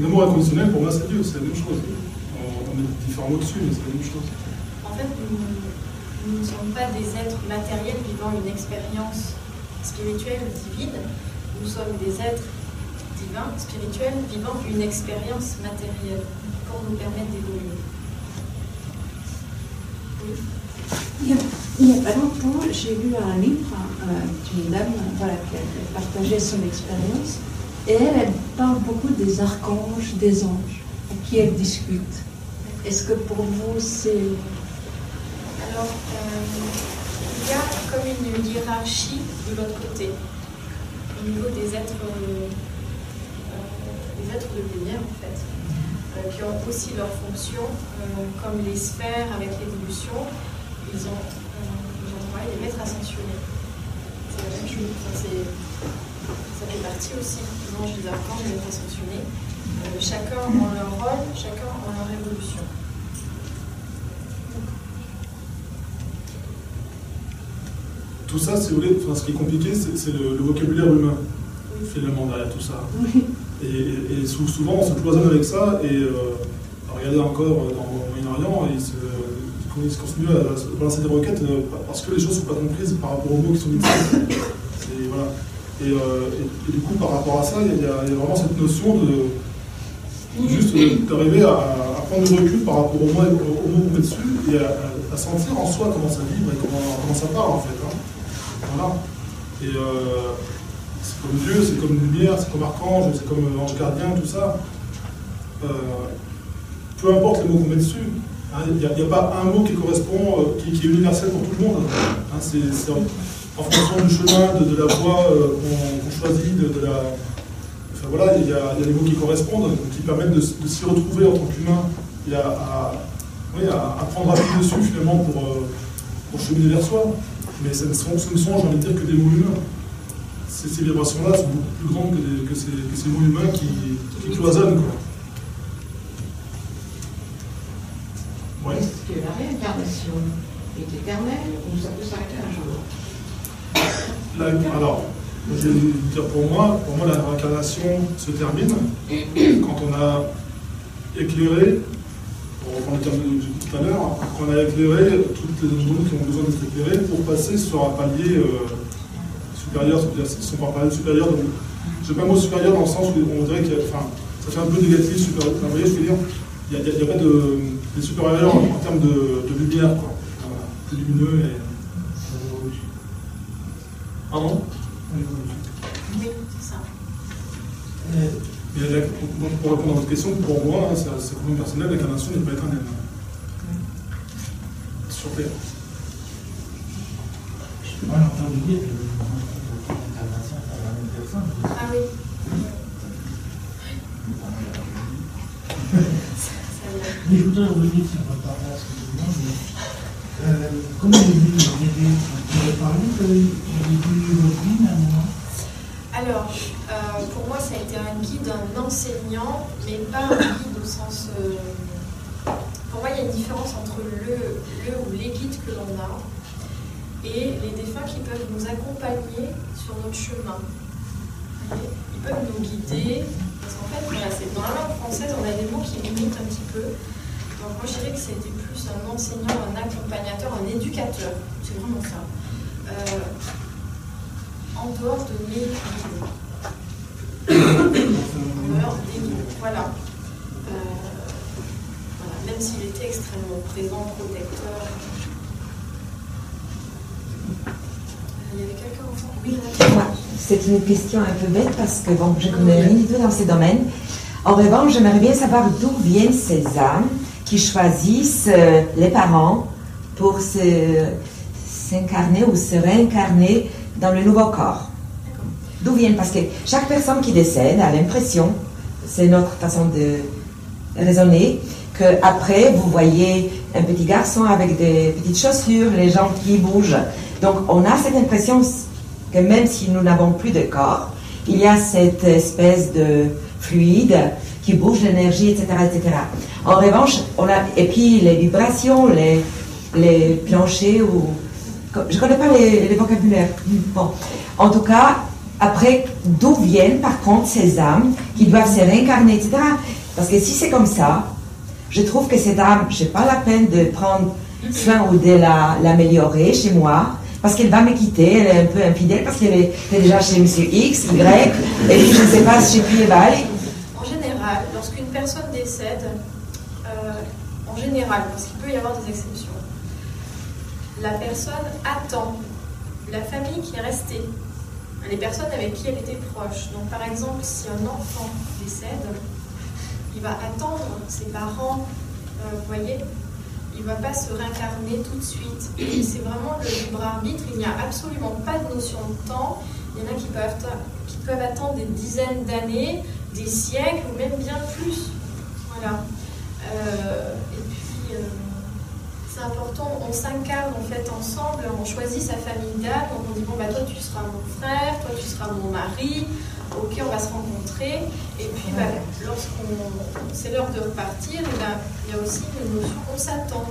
Speaker 2: l'amour inconditionnel, pour moi, c'est Dieu, c'est la même chose. On, met différents mots dessus, mais c'est la même chose.
Speaker 1: En fait, nous ne sommes pas des êtres matériels vivant une expérience spirituelle divine, nous sommes des êtres divins, spirituels, vivant une expérience matérielle pour nous permettre d'évoluer.
Speaker 4: Il n'y a, pas longtemps, j'ai lu un livre euh, d'une dame voilà, qui a partagé son expérience. Et elle, elle parle beaucoup des archanges, des anges, à qui elle discute. Est-ce que pour vous, c'est...
Speaker 1: Alors, euh, il y a comme une hiérarchie de l'autre côté, au niveau des êtres, euh, des êtres de lumière en fait, euh, qui ont aussi leurs fonctions, euh, comme les sphères avec l'évolution, ils ont, ils ont travaillé les maîtres ascensionnés. C'est la même chose, ça fait partie aussi des anges des archanges, des maîtres ascensionnés. chacun ont leur rôle, chacun ont leur évolution.
Speaker 2: Tout ça, si vous voulez, enfin, ce qui est compliqué, c'est le, vocabulaire humain, finalement, derrière tout ça. Et, souvent, on se cloisonne avec ça, et euh, regardez encore dans le Moyen-Orient, ils, se, continuent à balancer des requêtes euh, parce que les choses ne sont pas comprises par rapport aux mots qui sont utilisés. Et, voilà. Euh, et, du coup, par rapport à ça, il y, a, vraiment cette notion de juste d'arriver à, prendre du recul par rapport aux mots, qu'on met dessus et à, sentir en soi comment ça vibre et comment, ça parle en fait. Hein. Et euh, c'est comme Dieu, c'est comme lumière, c'est comme archange, c'est comme ange gardien, tout ça. Euh, peu importe les mots qu'on met dessus, hein, il n'y a, pas un mot qui correspond, euh, qui, est universel pour tout le monde. Hein, c'est en, fonction du chemin, de, la voie qu'on choisit, de, la. Enfin voilà, il y, a, des mots qui correspondent, qui permettent de, s'y retrouver en tant qu'humain et à, à, prendre appui dessus finalement pour cheminer vers soi mais ce ne sont, j'ai envie de dire, que des mots humains. Ces, vibrations-là sont beaucoup plus grandes que, ces, mots humains qui, cloisonnent.
Speaker 4: Ouais. Est-ce que la réincarnation est éternelle ou ça peut s'arrêter un jour
Speaker 2: Alors, je vais dire pour moi, pour moi la réincarnation se termine quand on a éclairé pour reprendre le terme de tout à l'heure, qu'on a éclairé toutes les zones qui ont besoin d'être éclairées pour passer sur un palier euh, supérieur, c'est-à-dire qu'ils sont par palier supérieur. Je n'ai pas le mot supérieur dans le sens où on dirait qu'il y a, enfin, ça fait un peu négatif, supérieur. vous voyez, je veux dire, il n'y a, pas de, des supérieurs en, termes de, de lumière, quoi. Voilà, plus lumineux et. Pardon?
Speaker 1: Oui, c'est ça.
Speaker 2: Euh, pour répondre à votre question, pour moi, hein, c'est complètement personnel, l'incarnation n'est pas éternelle.
Speaker 7: Je pas entendu dire que l'incarnation la même personne.
Speaker 1: Ah oui.
Speaker 7: Mais je voudrais revenir sur votre parole, excusez-moi, mais euh, comment vous avez parlé que vous avez vu votre vie à un moment
Speaker 1: Alors, euh, pour moi, ça a été un guide, un enseignant, mais pas un guide au sens. Euh, pour moi, il y a une différence entre le, ou les guides que l'on a et les défunts qui peuvent nous accompagner sur notre chemin. Ils peuvent nous guider, parce qu'en fait, dans la langue française, on a des mots qui limitent un petit peu. Donc, moi, je dirais que c'était plus un enseignant, un accompagnateur, un éducateur. C'est vraiment ça. Euh, en dehors de mes voilà. Euh. Même s'il était extrêmement présent, protecteur. Euh, Il y avait quelqu'un au fond? Oui.
Speaker 10: C'est une question un peu bête parce que bon, je connais rien du tout dans ces domaines. En revanche, j'aimerais bien savoir d'où viennent ces âmes qui choisissent euh, les parents pour s'incarner ou se réincarner dans le nouveau corps. D'où viennent? Parce que chaque personne qui décède a l'impression, c'est notre façon de raisonner, que après vous voyez un petit garçon avec des petites chaussures, les jambes qui bougent. Donc on a cette impression que même si nous n'avons plus de corps, il y a cette espèce de fluide qui bouge l'énergie, etc., etc. En revanche, on a et puis les vibrations, les les planchers ou je connais pas les, les vocabulaires. Bon, en tout cas, après, d'où viennent par contre ces âmes qui doivent se réincarner, etc. Parce que si c'est comme ça, je trouve que cette âme, je n'ai pas la peine de prendre soin ou de la- l'améliorer chez moi, parce qu'elle va me quitter, elle est un peu infidèle, parce qu'elle est, elle est déjà chez Monsieur X, Y, et puis je ne sais pas chez qui elle va aller.
Speaker 1: En général, lorsqu'une personne décède, euh, en général, parce qu'il peut y avoir des exceptions, la personne attend la famille qui est restée, les personnes avec qui elle était proche. Donc par exemple, si un enfant décède, il va attendre ses parents, euh, vous voyez, il ne va pas se réincarner tout de suite. C'est vraiment le libre arbitre, il n'y a absolument pas de notion de temps. Il y en a qui peuvent, attendre des dizaines d'années, des siècles ou même bien plus. Voilà. Euh, et puis, euh, c'est important, on s'incarne en fait ensemble, on choisit sa famille d'âme, on dit bon bah toi tu seras mon frère, toi tu seras mon mari, ok on va se rencontrer, et puis bah, lorsqu'on c'est l'heure de repartir, ben, il y a aussi une notion on s'attend.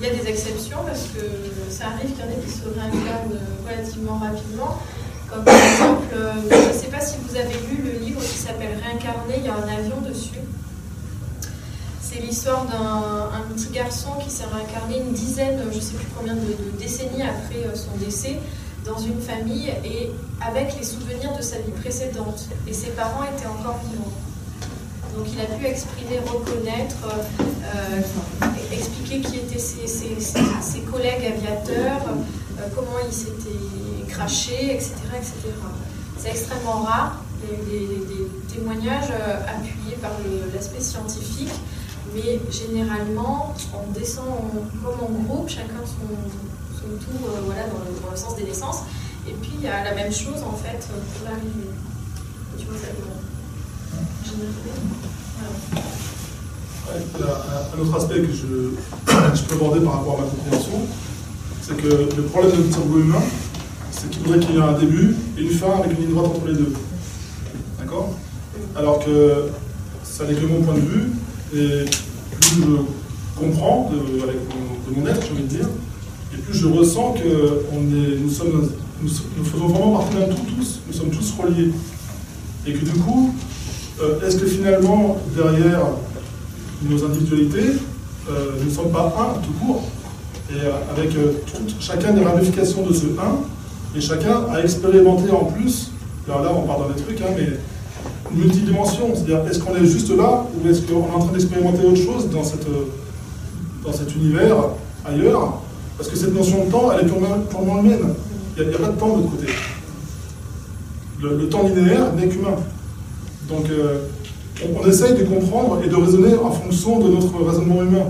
Speaker 1: Il y a des exceptions parce que ça arrive qu'il y en ait qui se réincarnent relativement rapidement. Comme par exemple, euh, je ne sais pas si vous avez lu le livre qui s'appelle Réincarné, il y a un avion dessus. C'est l'histoire d'un un petit garçon qui s'est réincarné une dizaine, je ne sais plus combien de, de décennies après euh, son décès, dans une famille et avec les souvenirs de sa vie précédente. Et ses parents étaient encore vivants. Donc il a pu exprimer, reconnaître, euh, expliquer qui étaient ses, collègues aviateurs, euh, comment ils s'étaient crachés, etc. etc. C'est extrêmement rare. Il y a eu des, témoignages euh, appuyés par l'aspect scientifique, mais généralement, on descend en- comme en groupe, chacun son, euh, voilà, dans, le, sens des naissances. Et puis il y a la même chose en fait euh, pour l'arrivée. Tu vois, ça
Speaker 2: a un- autre aspect que je, peux aborder par rapport à ma compréhension, c'est que le problème de notre cerveau humain, c'est qu'il faudrait qu'il y ait un début et une fin avec une ligne droite entre les deux. D'accord? Alors que ça n'est que mon point de vue, et plus je comprends de, avec mon, de mon être, j'ai envie de dire, je ressens que nous, faisons vraiment partie d'un tout tous, nous sommes tous reliés. Et que du coup, euh, est-ce que finalement, derrière nos individualités, euh, nous ne sommes pas un tout court, et euh, avec chacun des ramifications de ce un, et chacun a expérimenté en plus, alors là on parle dans des trucs, hein, mais une multidimension, c'est-à-dire est-ce qu'on est juste là, ou est-ce qu'on est en train d'expérimenter autre chose dans cet univers ailleurs Parce que cette notion de temps, elle est purement, purement humaine, il n'y a, pas de temps de l'autre côté. Le, temps linéaire n'est qu'humain. Donc, euh, on, essaye de comprendre et de raisonner en fonction de notre raisonnement humain,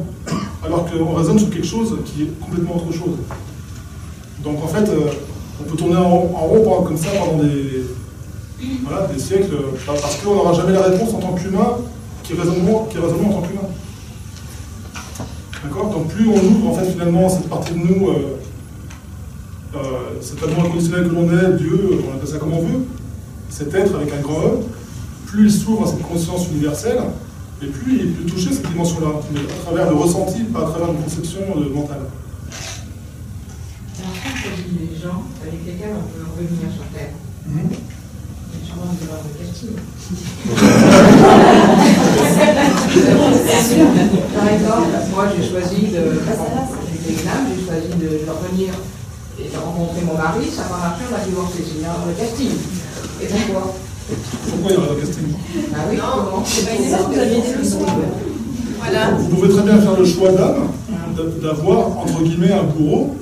Speaker 2: alors qu'on raisonne sur quelque chose qui est complètement autre chose. Donc, en fait, euh, on peut tourner en, rond- pendant- comme ça pendant des siècles, euh, parce qu'on n'aura jamais la réponse en tant qu'humain qui raisonne, qui raisonne en tant qu'humain. D'accord Donc, plus on ouvre, en fait, finalement, cette partie de nous, euh, euh, cet amour inconditionnel que l'on est, Dieu, on appelle ça comme on veut, cet être avec un grand E, plus il s'ouvre à cette conscience universelle, et plus il peut toucher cette dimension-là, mais à travers le ressenti, pas à travers une conception euh, mentale.
Speaker 11: Alors, quand on dit les gens, avec lesquels on peut revenir sur Terre, Par exemple, moi j'ai choisi de. J'étais une âme, j'ai choisi de, de revenir et de rencontrer mon mari, ça va marcher, on va divorcer, c'est bien le casting. Et pourquoi?
Speaker 2: Pourquoi il y aurait un casting?
Speaker 11: Ah oui,
Speaker 1: Non,
Speaker 11: comment?
Speaker 1: c'est pas une erreur, vous aviez des leçons. Voilà.
Speaker 2: Vous pouvez très bien faire le choix d'âme, d'a- d'avoir, entre guillemets, un bourreau,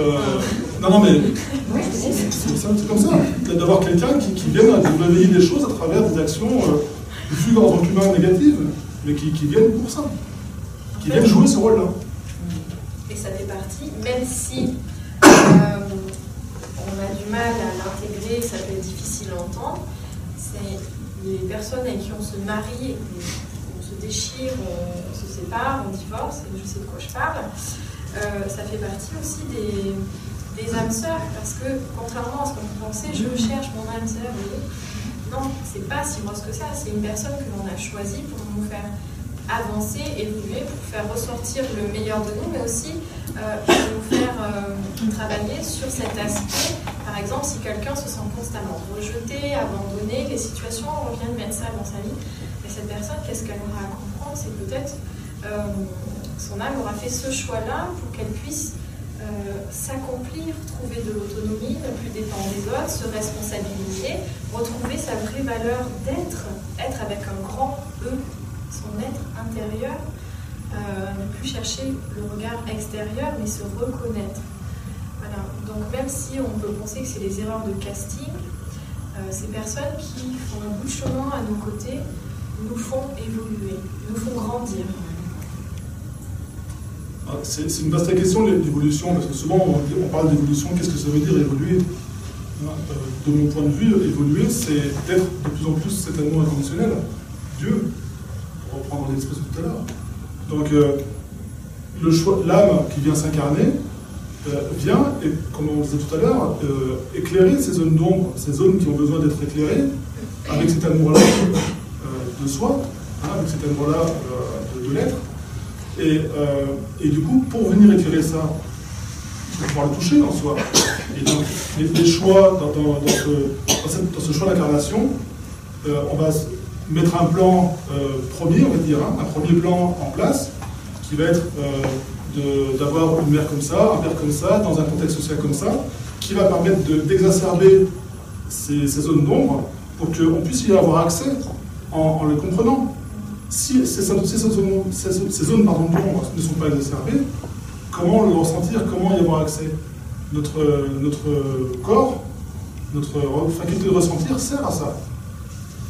Speaker 2: euh, Non, non, mais c'est un petit comme ça. D'avoir quelqu'un qui, qui vienne à réveiller des choses à travers des actions euh, en tant qu'humain négatives, mais qui, qui viennent pour ça. Qui viennent jouer ce rôle-là.
Speaker 1: Et ça fait partie, même si euh, on a du mal à l'intégrer, ça peut être difficile à entendre, c'est les personnes avec qui on se marie, on se déchire, on se sépare, on divorce, je sais de quoi je parle, euh, ça fait partie aussi des, des âmes sœurs, parce que contrairement à ce qu'on penser, je cherche mon âme sœur. Non, c'est pas si grosse que ça, c'est une personne que l'on a choisie pour nous faire avancer, évoluer, pour faire ressortir le meilleur de nous, mais aussi euh, pour nous faire euh, travailler sur cet aspect. Par exemple, si quelqu'un se sent constamment rejeté, abandonné, les situations, on vient de mettre ça dans sa vie, et cette personne, qu'est-ce qu'elle aura à comprendre? C'est peut-être euh, son âme aura fait ce choix-là pour qu'elle puisse s'accomplir, trouver de l'autonomie, ne plus dépendre des autres, se responsabiliser, retrouver sa vraie valeur d'être, être avec un grand E, son être intérieur, euh, ne plus chercher le regard extérieur, mais se reconnaître. Voilà. Donc même si on peut penser que c'est les erreurs de casting, euh, ces personnes qui font un bout de chemin à nos côtés nous font évoluer, nous font grandir.
Speaker 2: Ah, C'est une vaste question l'évolution, parce que souvent on, parle d'évolution, qu'est-ce que ça veut dire évoluer? Hein, euh, De mon point de vue, évoluer, c'est être de plus en plus cet amour inconditionnel, Dieu, pour reprendre l'expression tout à l'heure. Donc euh, l'âme qui vient s'incarner euh, vient, comme on disait tout à l'heure, éclairer ces zones d'ombre, ces zones qui ont besoin d'être éclairées, avec cet amour-là de soi, hein, avec cet amour-là de l'être. Et, euh, et du coup, pour venir éclairer ça, il faut pouvoir le toucher en soi. Et donc, les, les choix dans, ce, choix d'incarnation, euh, on va mettre un plan euh, premier, on va dire, hein, un premier plan en place, qui va être d'avoir une mère comme ça, un père comme ça, dans un contexte social comme ça, qui va permettre de- d'exacerber ces, zones d'ombre pour qu'on puisse y avoir accès en, en le comprenant. Si ces, zones, ces- zones, pardon, ne sont pas exacerbées, comment le ressentir, comment y avoir accès? Notre, corps, notre faculté de ressentir sert à ça.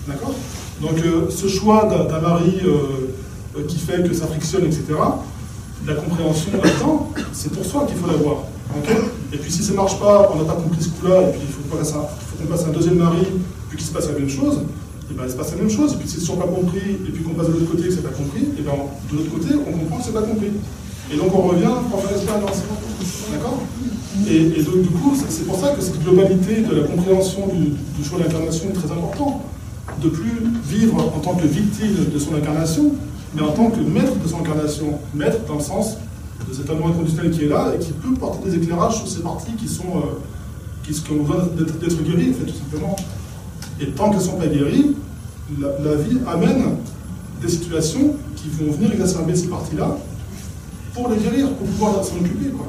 Speaker 2: D'accord? Donc euh, ce choix d'un mari euh, euh, qui fait que ça frictionne, etc., la compréhension là-dedans, c'est pour soi qu'il faut l'avoir. et puis si ça ne marche pas, on n'a pas compris ce coup-là, et puis il faut qu'on passe un deuxième mari, puis qu'il se passe la même chose, et ben il se passe la même chose. Et puis si toujours pas compris, et puis qu'on passe de l'autre côté et que c'est pas compris, et ben de l'autre côté, on comprend que c'est pas compris. Et donc on revient pour faire l'expérience. D'accord? Et, et donc du coup, c'est pour ça que cette globalité de la compréhension du, choix d'incarnation est très important. De plus vivre en tant que victime de son incarnation, mais en tant que maître de son incarnation. Maître dans le sens de cet amour inconditionnel qui est là et qui peut porter des éclairages sur ces parties qui sont euh, qui, ont besoin d'être d'être guéries, en fait, tout simplement. Et tant qu'elles ne sont pas guéries, la, la vie amène des situations qui vont venir exacerber ces parties-là pour les guérir, pour pouvoir s'en occuper. Quoi.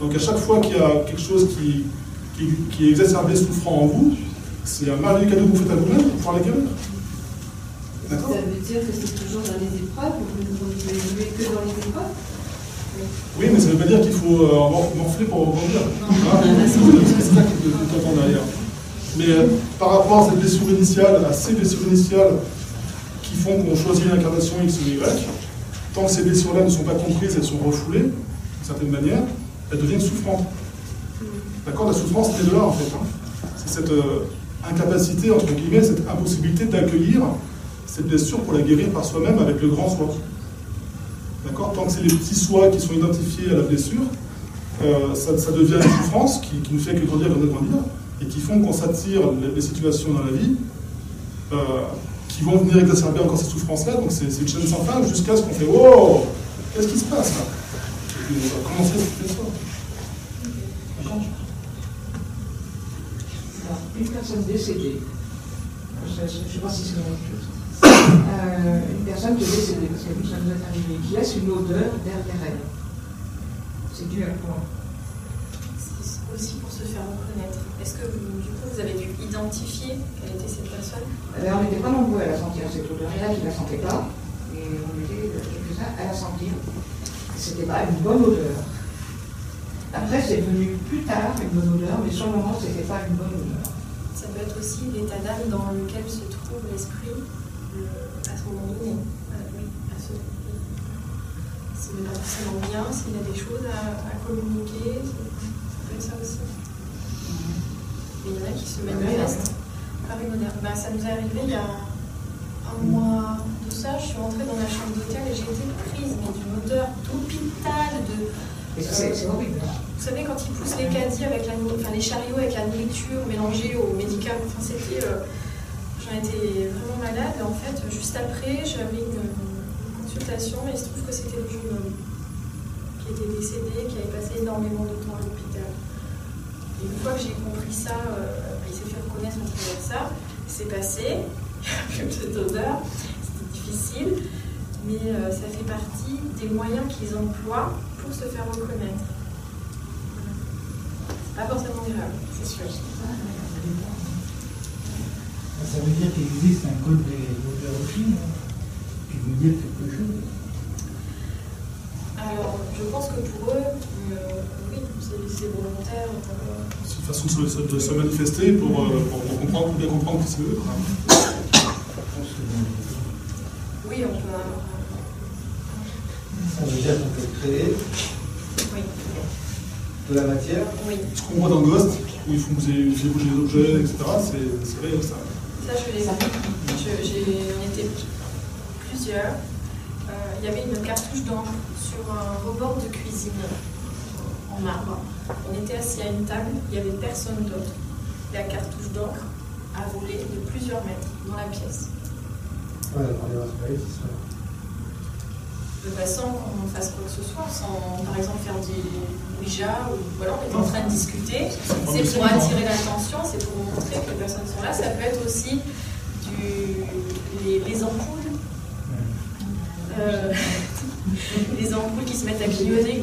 Speaker 2: Donc à chaque fois qu'il y a quelque chose qui, qui, qui est exacerbé, souffrant en vous, c'est un merveilleux cadeau que vous faites à vous-même pour pouvoir les guérir. D'accord?
Speaker 12: Ça veut dire que c'est toujours dans les épreuves, vous ne pouvez que dans les épreuves?
Speaker 2: Oui, mais ça ne veut pas dire qu'il faut euh, mor- morfler pour rebondir. Hein? C'est ça que tu entends derrière. Mais euh, par rapport à cette blessure initiale, à ces blessures initiales qui font qu'on choisit l'incarnation X ou Y, tant que ces blessures-là ne sont pas comprises, elles sont refoulées, d'une certaine manière, elles deviennent souffrantes. D'accord La souffrance, c'est de là, en fait. hein. C'est cette euh, incapacité, entre guillemets, cette impossibilité d'accueillir cette blessure pour la guérir par soi-même avec le grand soi. D'accord Tant que c'est les petits soins qui sont identifiés à la blessure, euh, ça, devient une souffrance qui, qui ne fait que grandir, grandir, grandir, et qui font qu'on s'attire les, situations dans la vie euh, qui vont venir exacerber encore cette souffrance-là. Donc c'est une chaîne sans fin jusqu'à ce qu'on fait Wow Qu'est-ce qui se passe là? Et puis on va commencer à se faire
Speaker 11: une personne décédée, je ne sais pas si c'est la même chose. Euh, une personne qui est décédée, parce que ça nous est arrivé, qui laisse une odeur derrière elle. C'est dû à
Speaker 1: C'est aussi pour se faire reconnaître. Est-ce que vous, du coup, vous avez dû identifier quelle était cette personne?
Speaker 11: Alors, on n'était pas nombreux à la sentir, cette odeur. Il y en a qui ne la sentaient pas, et on était quelques-uns à la sentir. C'était pas une bonne odeur. Après, c'est venu plus tard une bonne odeur, mais sur le moment, c'était pas une bonne odeur.
Speaker 1: Ça peut être aussi l'état d'âme dans lequel se trouve l'esprit euh, à ce moment donné. Euh, oui, à ce S'il n'est pas forcément bien, s'il a des choses à, à communiquer, ça aussi. Mais il y en a qui se manifestent par une odeur. Ben, ça nous est arrivé il y a un mois de ça, je suis rentrée dans la chambre d'hôtel et j'ai été prise mais d'une odeur d'hôpital, de.
Speaker 11: Et c'est horrible. hein.
Speaker 1: Vous savez, quand ils poussent les caddies avec la enfin, les chariots avec la nourriture mélangée au médical, enfin, c'était. euh, J'en étais vraiment malade. Et en fait, juste après, j'avais une, une consultation et il se trouve que c'était le jeune homme qui était décédé, qui avait passé énormément de temps à l'hôpital. Une fois que j'ai compris ça, euh, il s'est fait reconnaître travers ça. C'est passé, il n'y a plus cette odeur, c'était difficile, mais euh, ça fait partie des moyens qu'ils emploient pour se faire reconnaître. Pas forcément grave, c'est sûr.
Speaker 7: Ça veut dire qu'il existe un code des odeurs qui vous dire quelque chose.
Speaker 1: Alors, je pense que pour eux, euh, oui, c'est volontaire. euh,
Speaker 2: C'est une façon de se, de se manifester pour, euh, pour, pour comprendre, pour bien comprendre qui c'est eux.
Speaker 1: oui, on peut. avoir-
Speaker 6: Ça veut dire qu'on peut créer
Speaker 1: Oui,
Speaker 6: de la matière.
Speaker 1: oui.
Speaker 2: Ce qu'on voit dans Ghost, où ils font bouger, bouger les objets, etc., c'est c'est réel ça.
Speaker 1: Ça, je l'ai vu. Je- j'ai- On était plusieurs. Euh, Il y avait une cartouche d'encre sur un rebord de cuisine en marbre. On était assis à une table, il n'y avait personne d'autre. La cartouche d'encre a volé de plusieurs mètres dans la pièce.
Speaker 6: Ouais,
Speaker 1: de façon qu'on fasse quoi que ce soit, sans par exemple faire du Ouija ou voilà, on est en train de discuter. C'est pour attirer l'attention, c'est pour montrer que les personnes sont là. Ça peut être aussi du, les, les ampoules. Euh, les ampoules qui se mettent à clignoter,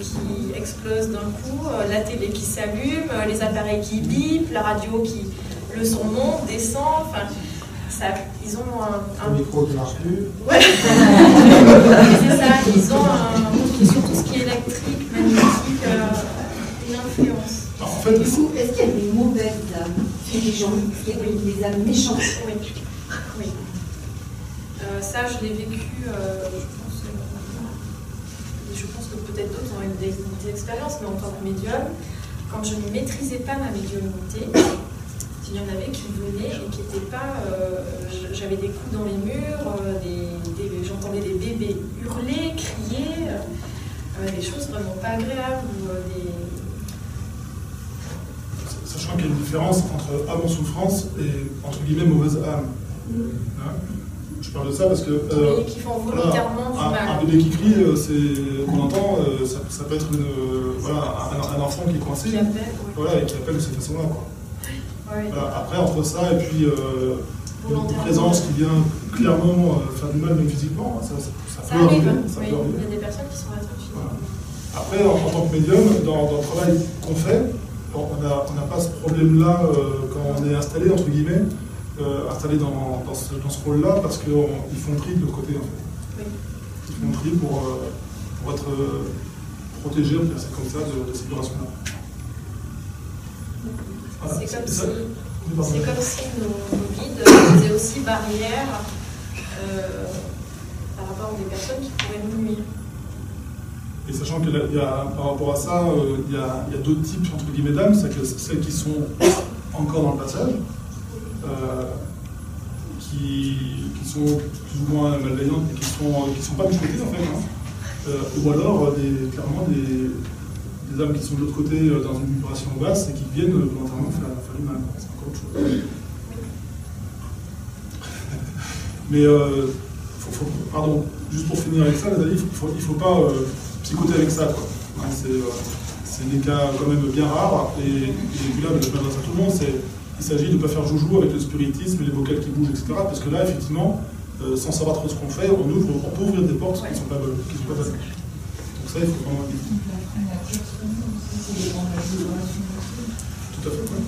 Speaker 1: qui explosent d'un coup, euh, la télé qui s'allume, euh, les appareils qui bipent, la radio qui le son monte, descend, enfin, ça, ils ont un, un
Speaker 6: Le micro qui marche plus.
Speaker 1: Ouais. c'est ça, ils ont un, sur tout ce qui est électrique, magnétique, euh, une influence.
Speaker 2: En fait,
Speaker 13: Du coup, est-ce qu'il y a des mauvaises âmes les gens? Des âmes méchantes?
Speaker 1: Oui. oui. Euh, ça, je l'ai vécu, euh, je pense, que peut-être d'autres ont eu des, des expériences, mais en tant que médium, quand je ne maîtrisais pas ma médiumnité, il y en avait qui venaient et qui n'étaient pas. euh, J'avais des coups dans les murs, euh, j'entendais des bébés hurler, crier, euh, des choses vraiment pas agréables. Ou, euh, des...
Speaker 2: Sachant qu'il y a une différence entre âme en souffrance et entre guillemets mauvaise âme. Hein je parle de ça parce que. euh,
Speaker 1: Oui, qui font
Speaker 2: voilà,
Speaker 1: volontairement du
Speaker 2: un,
Speaker 1: mal.
Speaker 2: un bébé qui crie, euh, c'est qu'on entend, euh, ça, ça peut être une, voilà, un, un enfant qui est coincé,
Speaker 1: Qui appelle, oui.
Speaker 2: voilà, et qui appelle de cette façon-là. quoi.
Speaker 1: Ouais.
Speaker 2: Voilà, après, entre ça et puis une présence qui vient clairement faire du mal, même physiquement, ça, ça, ça
Speaker 1: Ça
Speaker 2: peut
Speaker 1: arrive,
Speaker 2: arriver.
Speaker 1: hein,
Speaker 2: ça
Speaker 1: oui.
Speaker 2: peut arriver.
Speaker 1: il y a des personnes qui sont physiquement.
Speaker 2: Après, en, en tant que médium, dans, dans le travail qu'on fait, on n'a on pas ce problème-là euh, quand on est installé, entre guillemets, euh, installé dans, dans ce, dans ce rôle-là, parce qu'ils font tri de l'autre côté, en fait.
Speaker 1: Oui.
Speaker 2: Ils font tri pour, euh, pour être euh, protégés, on ça comme ça, de, de ces vibrations-là. Voilà.
Speaker 1: C'est comme, si, comme nos, nos guides faisaient aussi barrière euh, par rapport à des personnes qui pourraient nous nuire.
Speaker 2: Et sachant qu'il y a, par rapport à ça, il y a, a d'autres types entre guillemets d'âmes, c'est que celles qui sont encore dans le passage, qui, qui sont plus ou moins malveillantes, mais qui sont, qui sont pas côté en fait, hein. Euh, ou alors euh, clairement des, des âmes qui sont de l'autre côté euh, dans une vibration basse et qui viennent euh, volontairement faire, faire du mal. C'est encore autre chose. Mais euh, pardon, juste pour finir avec ça, il il faut pas euh, psychoter avec ça. Hein, c'est, euh, des cas quand même bien rares. Et, et là, je m'adresse à tout le monde, il s'agit de ne pas faire joujou avec le spiritisme et les vocales qui bougent, etc. Parce que là, effectivement, euh, sans savoir trop ce qu'on fait, on, ouvre, on peut ouvrir des portes qui ne sont pas bonnes. qui sont pas bonnes. Donc ça, il faut vraiment. Tout à fait, oui.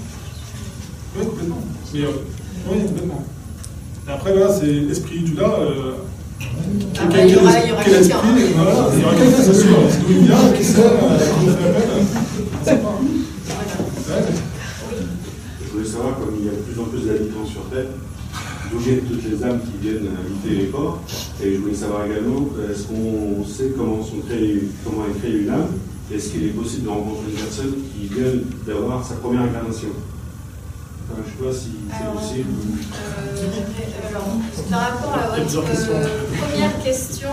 Speaker 2: Oui, complètement. Mais, euh, oui, complètement. Et après, voilà, c'est l'esprit du là. euh,
Speaker 1: il y aura, quelqu'un.
Speaker 2: esprit, voilà, il y aura quelqu'un, c'est sûr. D'où il vient, qui sait, euh, qui fait appel, on sait pas. Ouais.
Speaker 14: Je voulais savoir, comme il y a de plus en plus Terre, d'où viennent toutes les âmes qui viennent habiter les corps. Et je voulais savoir également, est-ce qu'on sait comment, sont créées- comment est créée une âme? Est-ce qu'il est possible de rencontrer une personne qui vient d'avoir sa première incarnation? Enfin, Je ne sais pas si c'est possible. ou-
Speaker 1: Euh, alors, par rapport à votre euh, première question,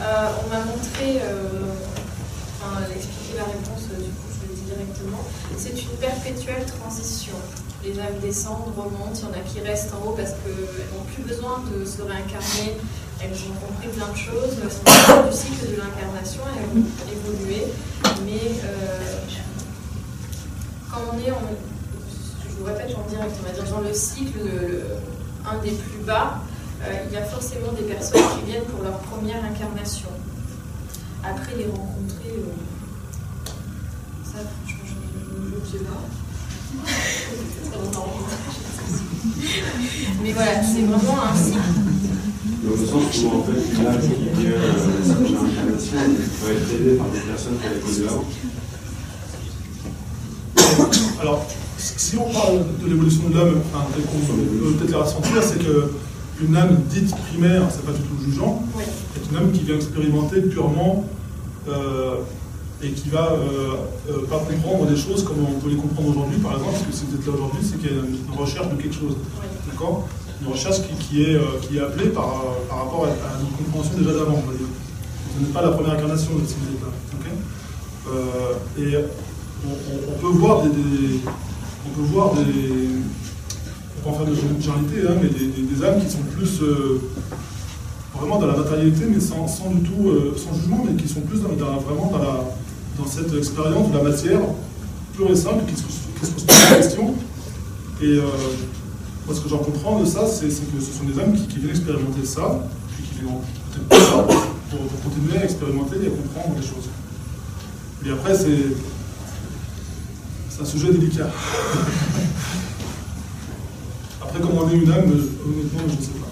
Speaker 1: euh, on m'a montré, euh, enfin, expliqué la réponse, euh, du coup je le dis directement. C'est une perpétuelle transition. Les âmes descendent, remontent, il y en a qui restent en haut parce qu'elles n'ont plus besoin de se réincarner, elles ont compris plein de choses, elles sont du cycle de l'incarnation, elles ont évolué, mais euh, quand on est en, je vous répète en direct, on va dire dans le cycle, le- le- un des plus bas, euh, il y a forcément des personnes qui viennent pour leur première incarnation. Après les rencontrer, euh, ça, franchement, je ne sais pas. Mais voilà, c'est vraiment un cycle.
Speaker 14: Dans le sens où, en fait, une âme qui vient euh, de sa première incarnation peut être aidée par des personnes qu'elle a connues avant.
Speaker 2: Alors, si on parle de l'évolution de l'âme, enfin, peut peut-être la ressentir, c'est que une âme dite primaire, c'est pas du tout jugeant, est une âme qui vient expérimenter purement euh, et qui va euh, euh, pas comprendre des choses comme on peut les comprendre aujourd'hui, par exemple, parce que si vous êtes là aujourd'hui, c'est qu'il y a une recherche de quelque chose. D'accord? Une recherche qui, qui est, euh, qui est appelée par, par rapport à, à une compréhension déjà d'avant, on va dire. Ce n'est pas la première incarnation de si vous êtes là. et on, on- on peut voir des, des- on peut voir des, on peut en faire de généralité, hein, mais des, des- des âmes qui sont plus euh, vraiment dans la matérialité, mais sans, sans du tout, euh, sans jugement, mais qui sont plus dans, dans- vraiment dans, la, dans cette expérience de la matière pure et simple, qui se, qui se pose pas de questions. Et euh, moi, ce que j'en comprends de ça, c'est que ce sont des âmes qui, qui viennent expérimenter ça, puis qui viennent peut-être pas ça, pour, pour continuer à expérimenter et à comprendre les choses. Et après, c'est c'est un sujet délicat. Après, comment on est une âme, honnêtement, je ne sais pas.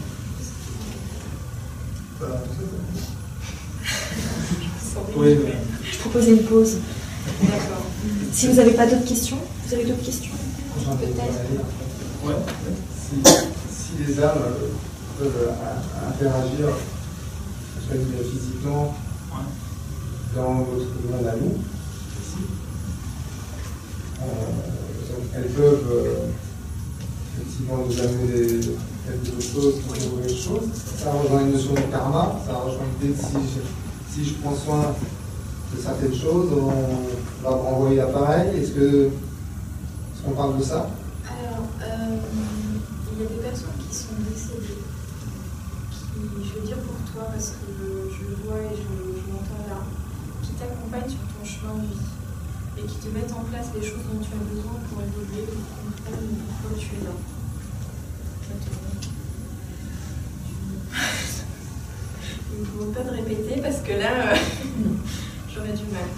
Speaker 2: Sais pas. Oui, mais-
Speaker 15: Je propose une pause.
Speaker 1: D'accord.
Speaker 15: Si vous n'avez pas d'autres questions, vous avez d'autres questions
Speaker 6: Ouais. Si, si les âmes euh, peuvent euh, interagir, dire, physiquement, dans votre monde à nous, ici, euh, elles peuvent euh, effectivement nous amener des, quelque chose, des choses. Ça rejoint une notion de karma, ça rejoint l'idée que si je, si je prends soin de certaines choses, on va renvoyer l'appareil. Est-ce que est-ce qu'on parle de ça?
Speaker 1: Alors, euh, il y a des personnes qui sont décédées, qui, je veux dire pour toi, parce que je le vois et je, je l'entends là, qui t'accompagnent sur ton chemin de vie et qui te mettent en place les choses dont tu as besoin pour évoluer, pour comprendre pourquoi tu es là. Je ne demande pas de répéter parce que là, euh, j'aurais du mal.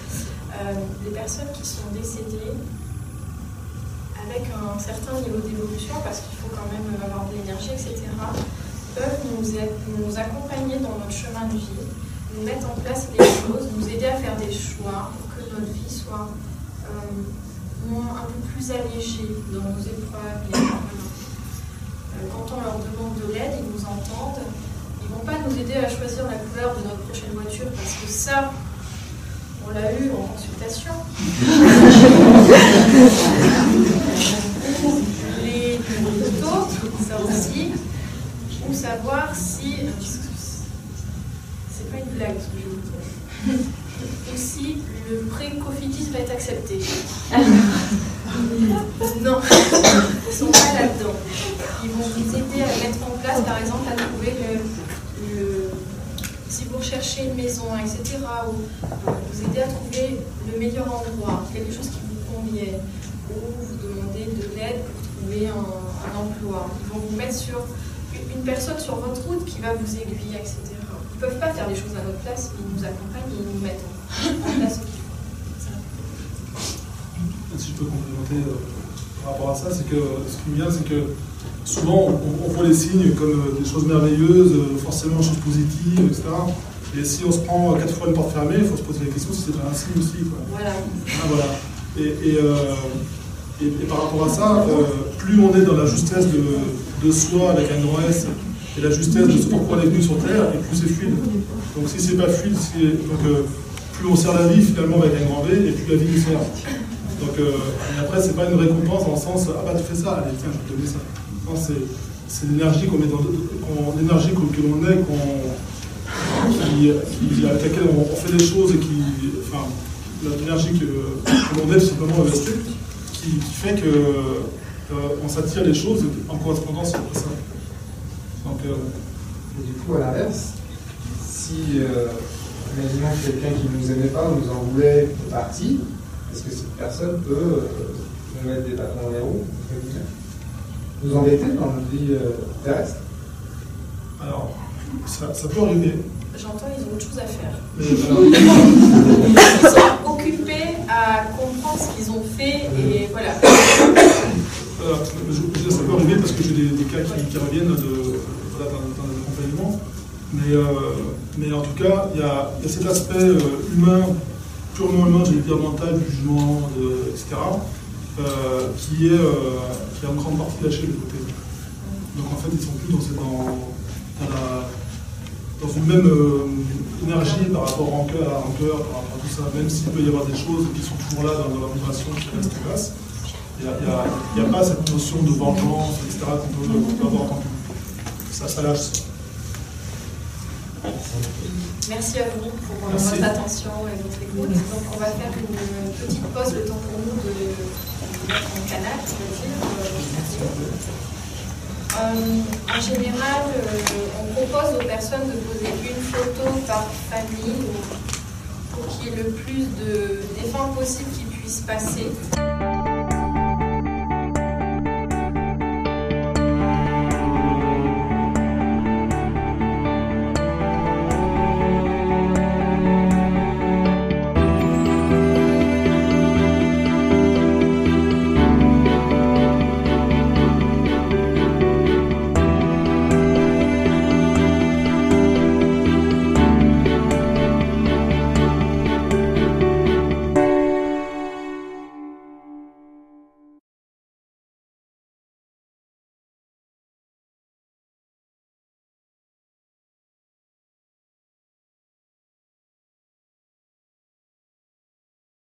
Speaker 1: Euh, les personnes qui sont décédées, avec un certain niveau d'évolution, parce qu'il faut quand même avoir de l'énergie, etc., peuvent nous, accompagner dans notre chemin de vie, nous mettre en place les choses, nous aider à faire des choix pour que notre vie soit euh, un peu plus allégée dans nos épreuves. Euh, Quand on leur demande de l'aide, ils nous entendent. Ils ne vont pas nous aider à choisir la couleur de notre prochaine voiture, parce que ça, on l'a eu en consultation. Les photos, ça aussi, ou savoir si. C'est pas une blague ce que je vous dire. Ou si le pré-cofitis va être accepté. non, ils sont pas là-dedans. Ils vont vous aider à mettre en place, par exemple, à trouver le, vous recherchez une maison, etc., ou euh, vous aider à trouver le meilleur endroit, quelque chose qui vous convienne, ou vous demandez de l'aide pour trouver un, emploi. Ils vont vous mettre sur une personne sur votre route qui va vous aiguiller, etc. Ils ne peuvent pas faire les choses à notre place, mais ils nous accompagnent et ils nous mettent en, place.
Speaker 2: Si je peux complémenter euh, par rapport à ça, c'est que ce qui me vient, c'est que souvent on, on voit les signes comme euh, des choses merveilleuses, euh, forcément des choses positives, etc. Et si on se prend quatre fois une porte fermée, il faut se poser la question si c'est un signe aussi. Quoi.
Speaker 1: Voilà.
Speaker 2: Ah, voilà. Et, et, euh, et- et par rapport à ça, euh, plus on est dans la justesse de, de soi avec un grand S et la justesse de ce pourquoi on est venu sur Terre, et plus c'est fluide. Donc si c'est pas fluide, donc, euh, plus on sert la vie finalement avec un grand V, et plus la vie nous sert. Donc euh, et après, c'est pas une récompense dans le sens ah bah tu fais ça, allez tiens, je vais te donner ça. C'est, l'énergie qu'on met dans l'énergie que l'on est, avec laquelle on, fait des choses et qui, enfin, l'énergie que, l'on est simplement investie, qui, qui fait que euh, on s'attire les choses en correspondance avec ça. Euh,
Speaker 6: Et du coup, à l'inverse, si, euh, imaginons que quelqu'un qui ne nous aimait pas ou nous en voulait est est-ce que cette personne peut nous mettre des bâtons dans les nous embêter dans notre vie euh, terrestre
Speaker 2: alors, ça, ça peut arriver.
Speaker 1: J'entends, ils ont autre chose à faire.
Speaker 2: Alors,
Speaker 1: Ils sont occupés à comprendre ce qu'ils ont fait et voilà.
Speaker 2: Alors, je, ça peut arriver parce que j'ai des, des cas qui, qui reviennent de, voilà, dans, dans les accompagnements. Mais, euh, mais en tout cas, il y a, il y a cet aspect euh, humain, purement humain, j'allais dire mental, du jugement, de- etc., euh, qui, est, euh, qui en grande partie lâché de côté. Donc en fait, ils sont plus dans, dans, une même euh, énergie par rapport à rancœur, à par rapport à tout ça, même s'il peut y avoir des choses qui sont toujours là dans, dans la vibration qui restent place. Il n'y a, pas cette notion de vengeance, etc., qu'on peut, avoir tant. Ça, ça lâche ça.
Speaker 1: Merci à vous pour euh,
Speaker 2: Merci.
Speaker 1: votre attention et votre écoute. Donc on va faire une petite pause, le temps pour nous de de mettre en canal, on va dire. Euh, euh, en général, euh, on propose aux personnes de poser une photo par famille ou- pour qu'il y ait le plus de d'effets possible qui puissent passer.